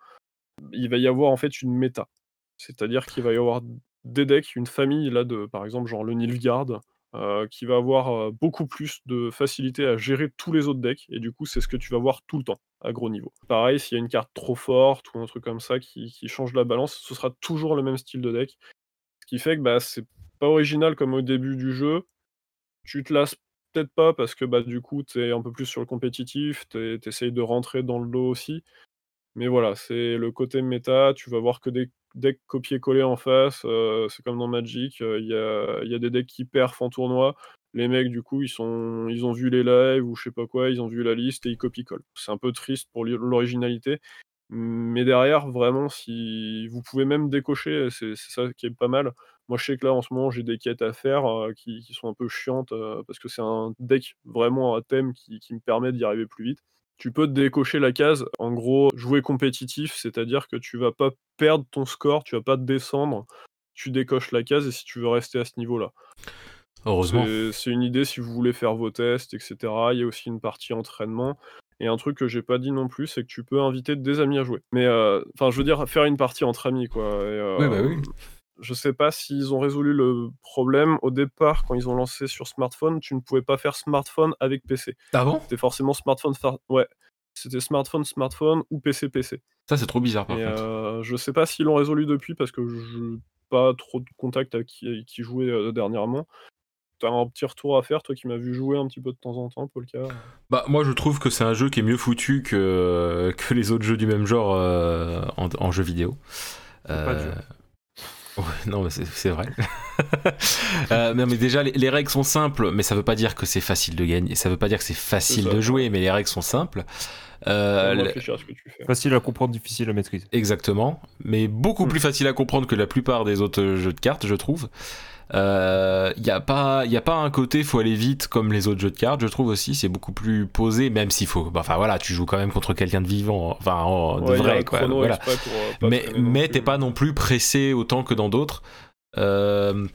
il va y avoir en fait une méta. C'est-à-dire qu'il va y avoir des decks, une famille là de par exemple genre le Nilfgaard, euh, qui va avoir euh, beaucoup plus de facilité à gérer tous les autres decks, et du coup, c'est ce que tu vas voir tout le temps, à gros niveau. Pareil, s'il y a une carte trop forte ou un truc comme ça qui, change la balance, ce sera toujours le même style de deck. Ce qui fait que bah, c'est pas original comme au début du jeu. Tu te lasses peut-être pas parce que bah, du coup, tu un peu plus sur le compétitif, tu de rentrer dans le lot aussi. Mais voilà, c'est le côté méta, tu vas voir que des decks copier-coller en face, euh, c'est comme dans Magic, euh, il y, a, des decks qui perfent en tournoi, les mecs du coup ils, sont, ils ont vu les lives ou je sais pas quoi, ils ont vu la liste et ils copient-collent. C'est un peu triste pour l'originalité, mais derrière, vraiment, si vous pouvez même décocher, c'est ça qui est pas mal. Moi, je sais que là, en ce moment, j'ai des quêtes à faire euh, qui, sont un peu chiantes parce que c'est un deck vraiment à thème qui me permet d'y arriver plus vite tu peux décocher la case, en gros, jouer compétitif, c'est-à-dire que tu vas pas perdre ton score, tu vas pas descendre, tu décoches la case et si tu veux rester à ce niveau-là. Heureusement. C'est une idée si vous voulez faire vos tests, etc. Il y a aussi une partie entraînement. Et un truc que j'ai pas dit non plus, c'est que tu peux inviter des amis à jouer. Mais euh, enfin, je veux dire, faire une partie entre amis, quoi. Euh, oui, bah oui je sais pas s'ils ont résolu le problème. Au départ, quand ils ont lancé sur smartphone, tu ne pouvais pas faire smartphone avec PC. Ah bon? C'était forcément smartphone. Ouais. C'était smartphone, smartphone ou PC, PC. Ça, c'est trop bizarre par contre. Euh, je sais pas s'ils l'ont résolu depuis parce que je n'ai pas trop de contact avec qui, qui jouait euh, dernièrement. T'as un petit retour à faire, toi qui m'as vu jouer un petit peu de temps en temps, Polka? Bah, moi je trouve que c'est un jeu qui est mieux foutu que, que les autres jeux du même genre euh, en, jeu vidéo. Pas non, mais c'est vrai. euh, mais déjà, les, règles sont simples, mais ça veut pas dire que c'est facile de gagner. Ça veut pas dire que c'est facile de jouer, mais les règles sont simples. Euh, facile à comprendre, difficile à maîtriser. Exactement, mais beaucoup hmm. plus facile à comprendre que la plupart des autres jeux de cartes, je trouve. Il euh, n'y a, pas, y a pas un côté faut aller vite comme les autres jeux de cartes, je trouve aussi. C'est beaucoup plus posé, même s'il faut. Bah, enfin voilà, tu joues quand même contre quelqu'un de vivant, enfin de vrai. Quoi, voilà. Euh, mais mais t'es pas non plus pressé autant que dans d'autres. Euh,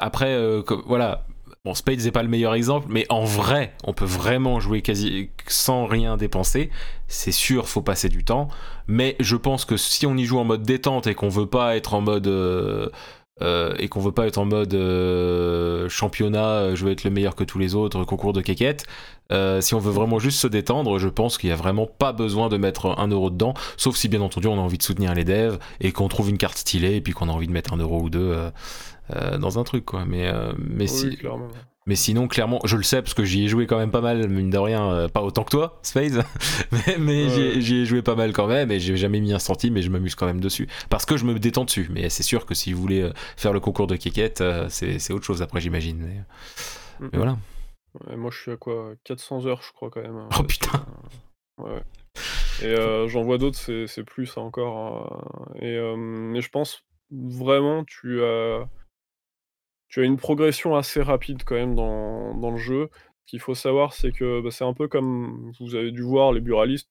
après, voilà. Bon, Spades n'est pas le meilleur exemple, mais en vrai, on peut vraiment jouer quasi sans rien dépenser. C'est sûr, faut passer du temps. Mais je pense que si on y joue en mode détente et qu'on veut pas être en mode euh, et qu'on veut pas être en mode euh, championnat, euh, je veux être le meilleur que tous les autres, concours de quéquette. si on veut vraiment juste se détendre, je pense qu'il y a vraiment pas besoin de mettre un euro dedans, sauf si bien entendu on a envie de soutenir les devs et qu'on trouve une carte stylée et puis qu'on a envie de mettre un euro ou deux dans un truc quoi. Mais mais si. Mais sinon, clairement, je le sais parce que j'y ai joué quand même pas mal, mine de rien, euh, pas autant que toi, Space, mais, j'y ai joué pas mal quand même et j'ai jamais mis un centime mais je m'amuse quand même dessus. Parce que je me détends dessus. Mais c'est sûr que si vous voulez euh, faire le concours de Keket, euh, c'est autre chose après, j'imagine. Mais, voilà. moi, je suis à quoi 400 heures, je crois, quand même. Hein, oh putain Ouais. Et j'en vois d'autres, c'est plus ça encore. Hein. Et, mais je pense vraiment, tu as tu as une progression assez rapide quand même dans, dans le jeu. Ce qu'il faut savoir, c'est que bah, c'est un peu comme vous avez dû voir les buralistes,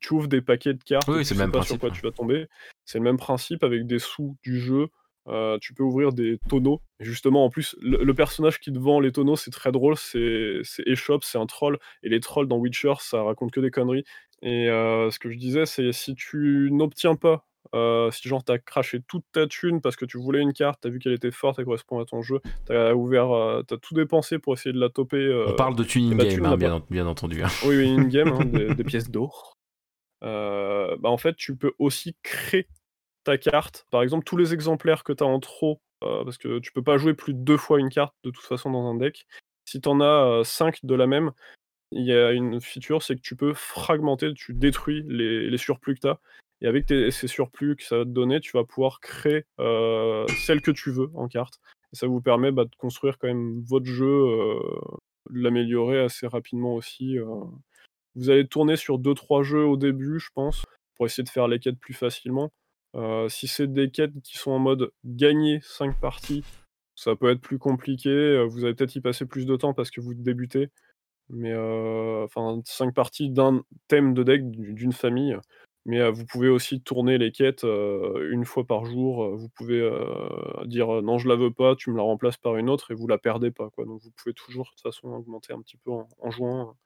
tu ouvres des paquets de cartes, oui, c'est le même pas principe, sur quoi tu vas tomber. C'est le même principe avec des sous du jeu. Euh, tu peux ouvrir des tonneaux. Et justement, en plus, le, personnage qui te vend les tonneaux, c'est très drôle. C'est Eshop, c'est un troll. Et les trolls dans Witcher, ça raconte que des conneries. Et euh, ce que je disais, c'est si tu n'obtiens pas euh, si genre t'as craché toute ta thune parce que tu voulais une carte, t'as vu qu'elle était forte, elle correspond à ton jeu, t'as ouvert, euh, t'as tout dépensé pour essayer de la toper. Euh, On parle de thune in-game, hein, bien, entendu. Hein. Oui, oui, in-game, hein, des, pièces d'or. bah en fait, tu peux aussi créer ta carte. Par exemple, tous les exemplaires que t'as en trop, parce que tu peux pas jouer plus de deux fois une carte de toute façon dans un deck. Si t'en as 5 de la même, il y a une feature, c'est que tu peux fragmenter, tu détruis les, les surplus que t'as Et avec ces surplus que ça va te donner, tu vas pouvoir créer celle que tu veux en carte. Et ça vous permet bah, de construire quand même votre jeu, de l'améliorer assez rapidement aussi. Vous allez tourner sur 2-3 jeux au début, je pense, pour essayer de faire les quêtes plus facilement. si c'est des quêtes qui sont en mode gagner 5 parties, ça peut être plus compliqué. Vous allez peut-être y passer plus de temps parce que vous débutez. Mais enfin, 5 parties d'un thème de deck d'une famille. Mais vous pouvez aussi tourner les quêtes une fois par jour. Vous pouvez dire non, je la veux pas, tu me la remplaces par une autre et vous la perdez pas. Donc vous pouvez toujours de toute façon augmenter un petit peu en, jouant.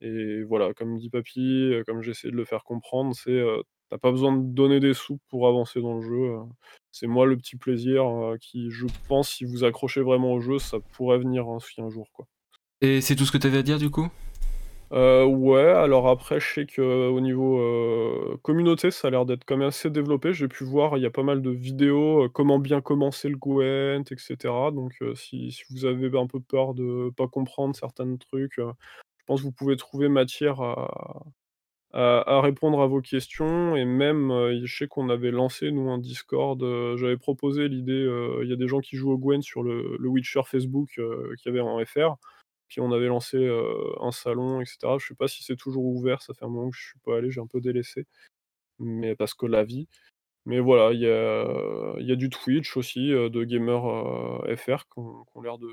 Et voilà, comme dit Papy, comme j'essaie de le faire comprendre, c'est t'as pas besoin de donner des sous pour avancer dans le jeu. c'est moi le petit plaisir qui, je pense, si vous accrochez vraiment au jeu, ça pourrait venir hein, un jour. Et c'est tout ce que tu avais à dire du coup? Euh, ouais, alors après, je sais qu'au niveau euh, communauté, ça a l'air d'être quand même assez développé. J'ai pu voir, il y a pas mal de vidéos, euh, comment bien commencer le Gwent, etc. Donc, si, si vous avez un peu peur de pas comprendre certains trucs, je pense que vous pouvez trouver matière à, répondre à vos questions. Et même, je sais qu'on avait lancé, nous, un Discord. J'avais proposé l'idée, il y a des gens qui jouent au Gwent sur le, le Witcher Facebook qui avait en FR. Puis on avait lancé un salon, etc. Je sais pas si c'est toujours ouvert, ça fait un moment que je suis pas allé, j'ai un peu délaissé. Mais parce que la vie. Mais voilà, il y a, y a, du Twitch aussi, de gamers FR qui ont, l'air de,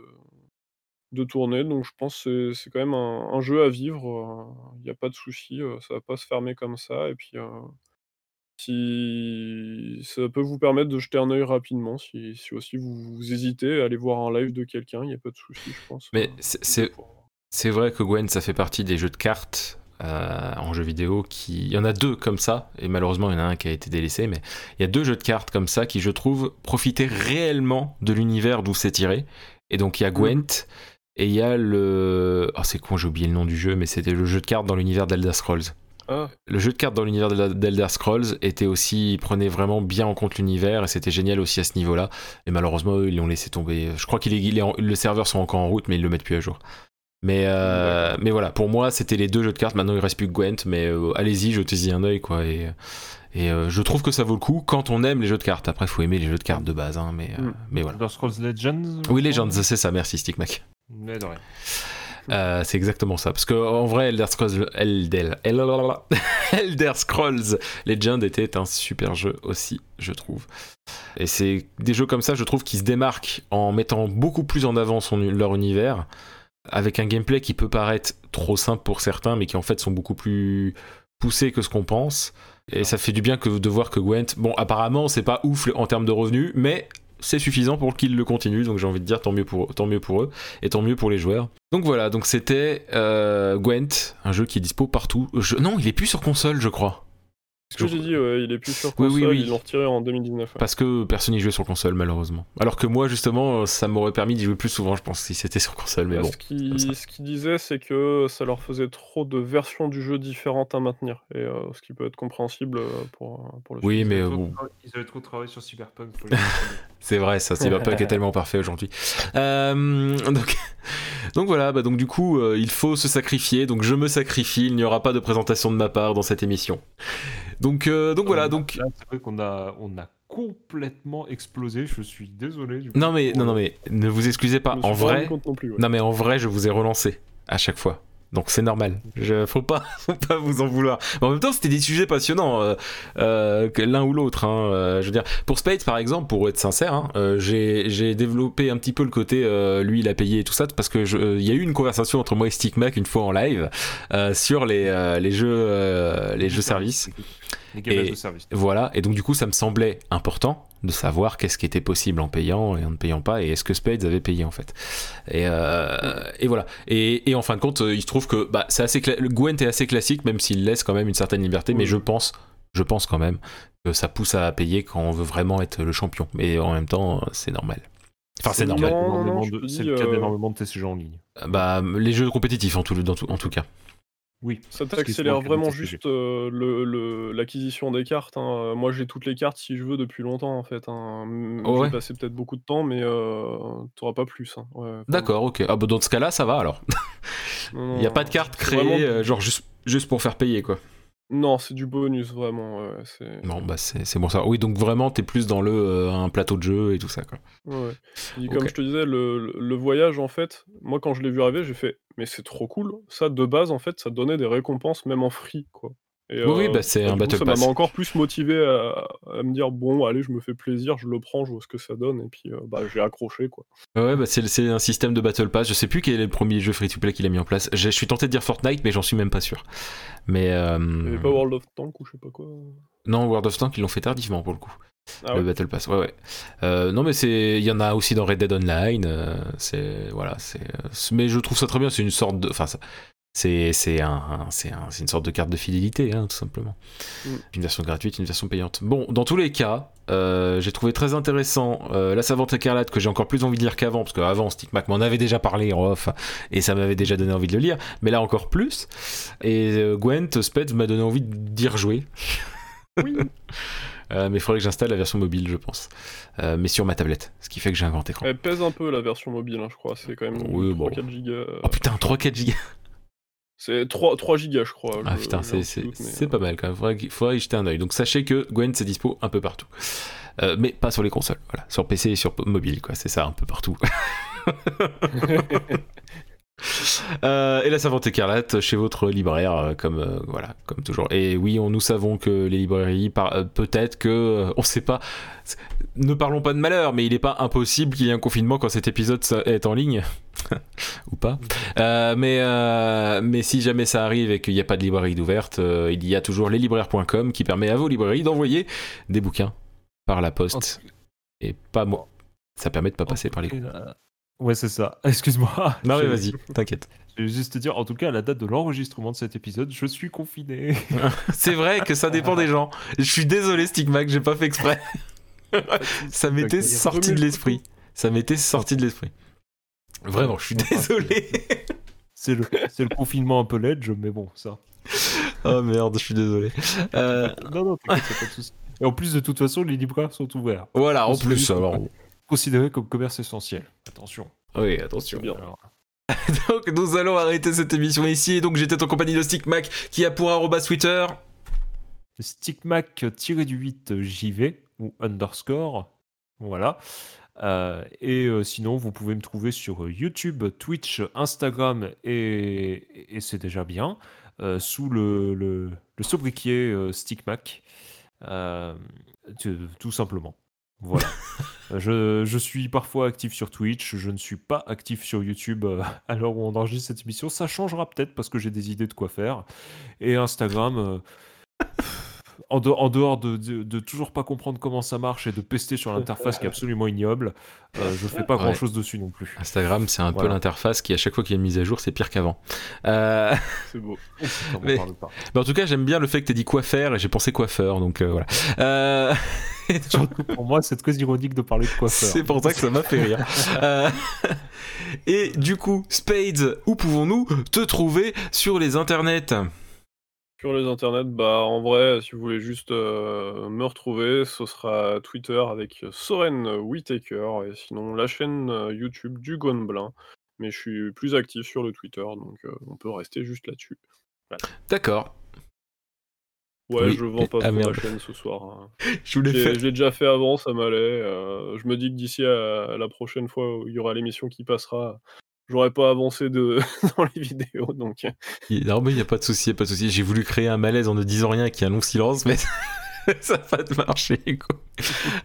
de tourner. Donc je pense que c'est quand même un, jeu à vivre. Il n'y a pas de souci, ça va pas se fermer comme ça. Et puis si ça peut vous permettre de jeter un œil rapidement, si, aussi vous, hésitez à aller voir un live de quelqu'un, il n'y a pas de souci, je pense. Mais c'est vrai que Gwen, ça fait partie des jeux de cartes euh, en jeu vidéo qui. Il y en a deux comme ça, et malheureusement il y en a un qui a été délaissé, mais il y a deux jeux de cartes comme ça qui, je trouve, profitaient réellement de l'univers d'où c'est tiré. Et donc il y a Gwent, et il y a le. Oh, c'est con, j'ai oublié le nom du jeu, mais c'était le jeu de cartes dans l'univers d'Elder Scrolls. Ah. Le jeu de cartes dans l'univers d'Elder Scrolls était aussi, prenait vraiment bien en compte l'univers et c'était génial aussi à ce niveau-là. Et malheureusement, eux, ils l'ont laissé tomber. Je crois qu'il est, il est le serveur sont encore en route, mais ils le mettent plus à jour. Mais, euh, mais voilà, pour moi, c'était les deux jeux de cartes. Maintenant, il reste plus que Gwent, mais euh, allez-y, jetez-y un œil, quoi. Et, et euh, je trouve que ça vaut le coup quand on aime les jeux de cartes. Après, il faut aimer les jeux de cartes de base, hein, mais, mm. mais voilà. Elder Scrolls Legends Oui, Legends, c'est ça, merci, Stickmac. Mais de rien. Euh, c'est exactement ça. Parce qu'en vrai, Elder Scrolls, Elder, Elder Scrolls Legend était un super jeu aussi, je trouve. Et c'est des jeux comme ça, je trouve, qui se démarquent en mettant beaucoup plus en avant leur univers, avec un gameplay qui peut paraître trop simple pour certains, mais qui en fait sont beaucoup plus poussés que ce qu'on pense. Et ça fait du bien de voir que Gwent, bon, apparemment, c'est pas ouf en termes de revenus, mais c'est suffisant pour qu'ils le continuent. Donc j'ai envie de dire tant mieux pour, eux et tant mieux pour les joueurs. Donc voilà, donc c'était euh, Gwent, un jeu qui est dispo partout. Non, il est plus sur console, je crois. Ce que j'ai dit, ouais, il est plus sur console, oui, oui, ils l'ont retiré en 2019. Parce que personne n'y jouait sur console, malheureusement. Alors que moi, justement, ça m'aurait permis d'y jouer plus souvent, je pense, si c'était sur console, mais bon. Ce qu'il disait, c'est que ça leur faisait trop de versions du jeu différentes à maintenir, et euh, ce qui peut être compréhensible euh, pour, pour le Oui, mais Ils avaient trop travaillé sur Cyberpunk. c'est vrai, ça, Cyberpunk est tellement parfait aujourd'hui. Euh, donc... donc voilà, bah donc du coup, il faut se sacrifier, donc je me sacrifie, il n'y aura pas de présentation de ma part dans cette émission. Donc, euh, donc voilà. Donc... C'est vrai qu'on a, on a complètement explosé. Je suis désolé. Non mais, non, non mais, ne vous excusez pas. En vrai, non mais en vrai, je vous ai relancé à chaque fois. Donc c'est normal. Je, faut pas, faut pas vous en vouloir. en même temps, c'était des sujets passionnants, euh, euh, l'un ou l'autre. Hein, euh, je veux dire, pour Spade par exemple, pour être sincère, hein, j'ai développé un petit peu le côté, lui, il a payé et tout ça, parce que il y a eu une conversation entre moi et Stickmac une fois en live sur les, les jeux, les jeux services. Les de service. Voilà, et donc du coup, ça me semblait important de savoir qu'est-ce qui était possible en payant et en ne payant pas, et est-ce que Spades avait payé en fait. Et, euh, et voilà. Et, et, en fin de compte, il se trouve que bah, c'est assez le Gwent est assez classique, même s'il laisse quand même une certaine liberté, mais je pense, je pense quand même que ça pousse à payer quand on veut vraiment être le champion. Mais en même temps, c'est normal. Enfin, c'est normal. C'est le cas euh, d'énormément de TCG en ligne. Bah, les jeux compétitifs en tout, en tout cas. Oui. Ça t'accélère vraiment juste euh, l'acquisition des cartes. Hein. Moi, j'ai toutes les cartes si je veux depuis longtemps en fait. Hein. Oh, j'ai passé peut-être beaucoup de temps, mais euh, t'auras pas plus. Hein. D'accord, ok. Ah bah dans ce cas-là, ça va alors. Il n'y a pas de carte créée, euh, genre juste, juste pour faire payer quoi. Non, c'est du bonus vraiment. c'est... Non, bah c'est c'est bon ça. Oui, donc vraiment, t'es plus dans le euh, un plateau de jeu et tout ça, quoi. Ouais. Et comme je te disais, le, le- le voyage, en fait, moi quand je l'ai vu arriver, j'ai fait, mais c'est trop cool. Ça, de base, en fait, ça donnait des récompenses même en free, quoi. Et, Oui, euh, bah, c'est bah, un coup, Battle ça m'a Pass. encore plus motivé à, à me dire, bon, allez, je me fais plaisir, je le prends, je vois ce que ça donne, et puis euh, bah, j'ai accroché, quoi. Ouais, bah c'est un système de Battle Pass. Je sais plus quel est le premier jeu free-to-play qu'il a mis en place. Je suis tenté de dire Fortnite, mais j'en suis même pas sûr. Mais euh, Il avait pas World of Tanks ou je sais pas quoi. non, World of Tanks, ils l'ont fait tardivement pour le coup. Ah le Battle Pass, ouais, ouais. Euh, non, mais c'est, il y en a aussi dans Red Dead Online. euh, c'est, voilà, c'est, c'est- mais je trouve ça très bien. C'est une sorte de, enfin, ça- c'est, c'est un, un- c'est un- c'est une sorte de carte de fidélité, hein, tout simplement. Mm. Une version gratuite, une version payante. Bon, dans tous les cas, euh, j'ai trouvé très intéressant euh, la Savante écarlate que j'ai encore plus envie de lire qu'avant, parce qu'avant, Stickmac m'en avait déjà parlé en off, et ça m'avait déjà donné envie de le lire, mais là encore plus. Et euh, Gwent, Sped m'a donné envie d'y rejouer. Oui. Euh, mais il faudrait que j'installe la version mobile, je pense. Euh, mais sur ma tablette, ce qui fait que j'ai un grand écran. Elle pèse un peu la version mobile, hein, je crois. C'est quand même Oui, bon. 3-4 gigas. Oh putain, 3-4 gigas C'est 3, 3 gigas, je crois. Ah je- putain, c'est, un c'est, doute, mais, c'est euh, pas mal quand même. Faudrait, faudrait y jeter un oeil. Donc sachez que Gwen c'est dispo un peu partout. Euh, mais pas sur les consoles, voilà. Sur PC et sur mobile, quoi. C'est ça, un peu partout. Euh, et la savante écarlate chez votre libraire, euh, comme euh, voilà, comme toujours. Et oui, on, nous savons que les librairies, par- euh, peut-être que, on sait pas. Ne parlons pas de malheur, mais il n'est pas impossible qu'il y ait un confinement quand cet épisode est en ligne, ou pas. Mais mais si jamais ça arrive et qu'il n'y a pas de librairie d'ouverte, il y a toujours leslibraires.com qui permet à vos librairies d'envoyer des bouquins par la poste et pas moi. Ça permet de pas passer par les Ouais, c'est ça. Excuse-moi. Non mais vas-y, t'inquiète. Je vais juste te dire, en tout cas, à la date de l'enregistrement de cet épisode, je suis confiné. C'est vrai que ça dépend des gens. Je suis désolé, Stigmac, j'ai pas fait exprès. ça m'était sorti de le l'esprit. Ça m'était sorti de l'esprit. Vraiment, je suis désolé. C'est le, confinement un peu ledge, mais bon, ça. oh merde, je suis désolé. Euh, Non, non, t'inquiète, pas de souci. Et en plus, de toute façon, les libraires sont ouverts. voilà, en plus, alors. Considérés comme commerce essentiel. Attention. Oui, attention. Bien. Alors, Donc nous allons arrêter cette émission ici. Et donc j'étais en compagnie de Stickmac qui a pour arroba Twitter. Stickmac-du-8 JV ou underscore. Voilà. Euh, et euh, sinon, vous pouvez me trouver sur euh, YouTube, Twitch, Instagram et, et c'est déjà bien. euh, sous le, le, le sobriquet euh, Stickmac. Euh, tu- tout simplement. Voilà. Je, je suis parfois actif sur Twitch, je ne suis pas actif sur YouTube euh, à l'heure où on enregistre cette émission. Ça changera peut-être parce que j'ai des idées de quoi faire. Et Instagram, euh, en, de- en dehors de, de- de toujours pas comprendre comment ça marche et de pester sur l'interface qui est absolument ignoble, euh, je fais pas Ouais. grand chose dessus non plus. Instagram, c'est un peu l'interface qui, à chaque fois qu'il y a une mise à jour, c'est pire qu'avant. Euh, C'est beau. Mais- parles pas. mais en tout cas, j'aime bien le fait que tu dit quoi faire et j'ai pensé coiffeur, donc euh, voilà. Surtout pour moi, c'est très ironique de parler de coiffeur. C'est pour ça que ça m'a fait rire. Euh, et du coup, Spades, où pouvons-nous te trouver sur les internets? Sur les internets, bah en vrai, si vous voulez juste euh, me retrouver, ce sera Twitter avec Soren Whitaker et sinon la chaîne euh, YouTube du Gonblin. Mais je suis plus actif sur le Twitter, donc euh, on peut rester juste là-dessus. D'accord. Ouais, Oui, je vends pas ah, trop la chaîne ce soir. hein. Je voulais J'ai- faire. Je l'ai déjà fait avant, ça m'allait. euh, je me dis que d'ici à la prochaine fois où il y aura l'émission qui passera, j'aurais pas avancé de... dans les vidéos. Donc, Non, mais il n'y a pas de souci, pas de souci. J'ai voulu créer un malaise en ne disant rien qui a un long silence, mais ça n'a pas marché. quoi.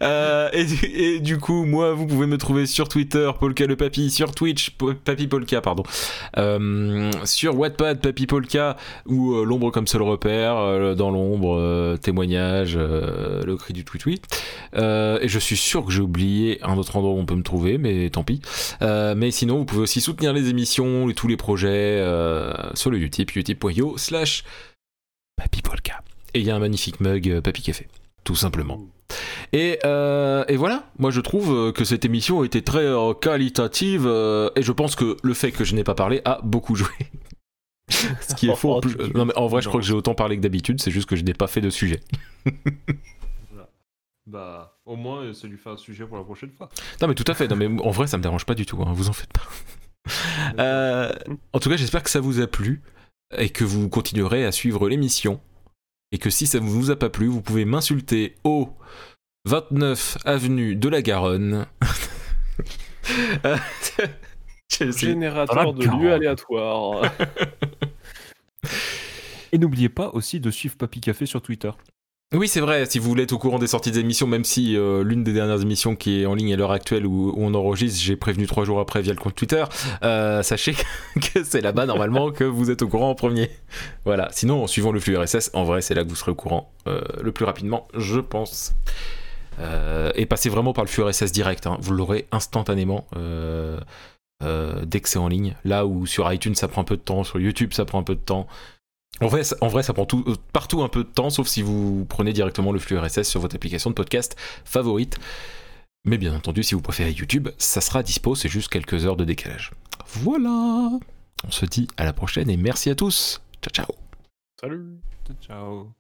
Euh, et, du, coup, moi, vous pouvez me trouver sur Twitter, Polka le Papy, sur Twitch, Papy Polka, pardon, Euh, sur Wattpad, Papy Polka, ou euh, L'ombre comme seul repère, dans l'ombre, témoignage, le cri du tweet Euh, et je suis sûr que j'ai oublié un autre endroit où on peut me trouver, mais tant pis. Mais sinon, vous pouvez aussi soutenir les émissions et tous les projets sur le Utip, utip.io slash papypolka. Et il y a un magnifique mug euh, Papy Café, tout simplement. Et, euh, et voilà, moi je trouve euh, que cette émission était très euh, qualitative euh, et je pense que le fait que je n'ai pas parlé a beaucoup joué. Ce qui est faux. en plus- euh, non mais en vrai, je crois que j'ai autant parlé que d'habitude, c'est juste que je n'ai pas fait de sujet. Voilà. Bah, au moins, ça lui fait un sujet pour la prochaine fois. Non mais tout à fait, non mais en vrai ça me dérange pas du tout, hein, vous en faites pas. En tout cas j'espère que ça vous a plu et que vous continuerez à suivre l'émission Et que si ça ne vous a pas plu, vous pouvez m'insulter au 29 avenue de la Garonne. Générateur de lieux aléatoires. Et n'oubliez pas aussi de suivre Papy Café sur Twitter. Oui, c'est vrai, si vous voulez être au courant des sorties des émissions, même si euh, l'une des dernières émissions qui est en ligne à l'heure actuelle où, on enregistre, j'ai prévenu trois jours après via le compte Twitter, euh, sachez que c'est là-bas normalement que vous êtes au courant en premier. Voilà, sinon en suivant le flux RSS, en vrai c'est là que vous serez au courant euh, le plus rapidement, je pense. et passez vraiment par le flux RSS direct, hein. vous l'aurez instantanément. dès que c'est en ligne, là où sur iTunes ça prend un peu de temps, sur YouTube ça prend un peu de temps, en vrai, ça, prend euh, partout un peu de temps, sauf si vous prenez directement le flux RSS sur votre application de podcast favorite. Mais bien entendu, si vous préférez YouTube, ça sera dispo, c'est juste quelques heures de décalage. Voilà. On se dit à la prochaine et merci à tous. Ciao ciao. Salut. Ciao.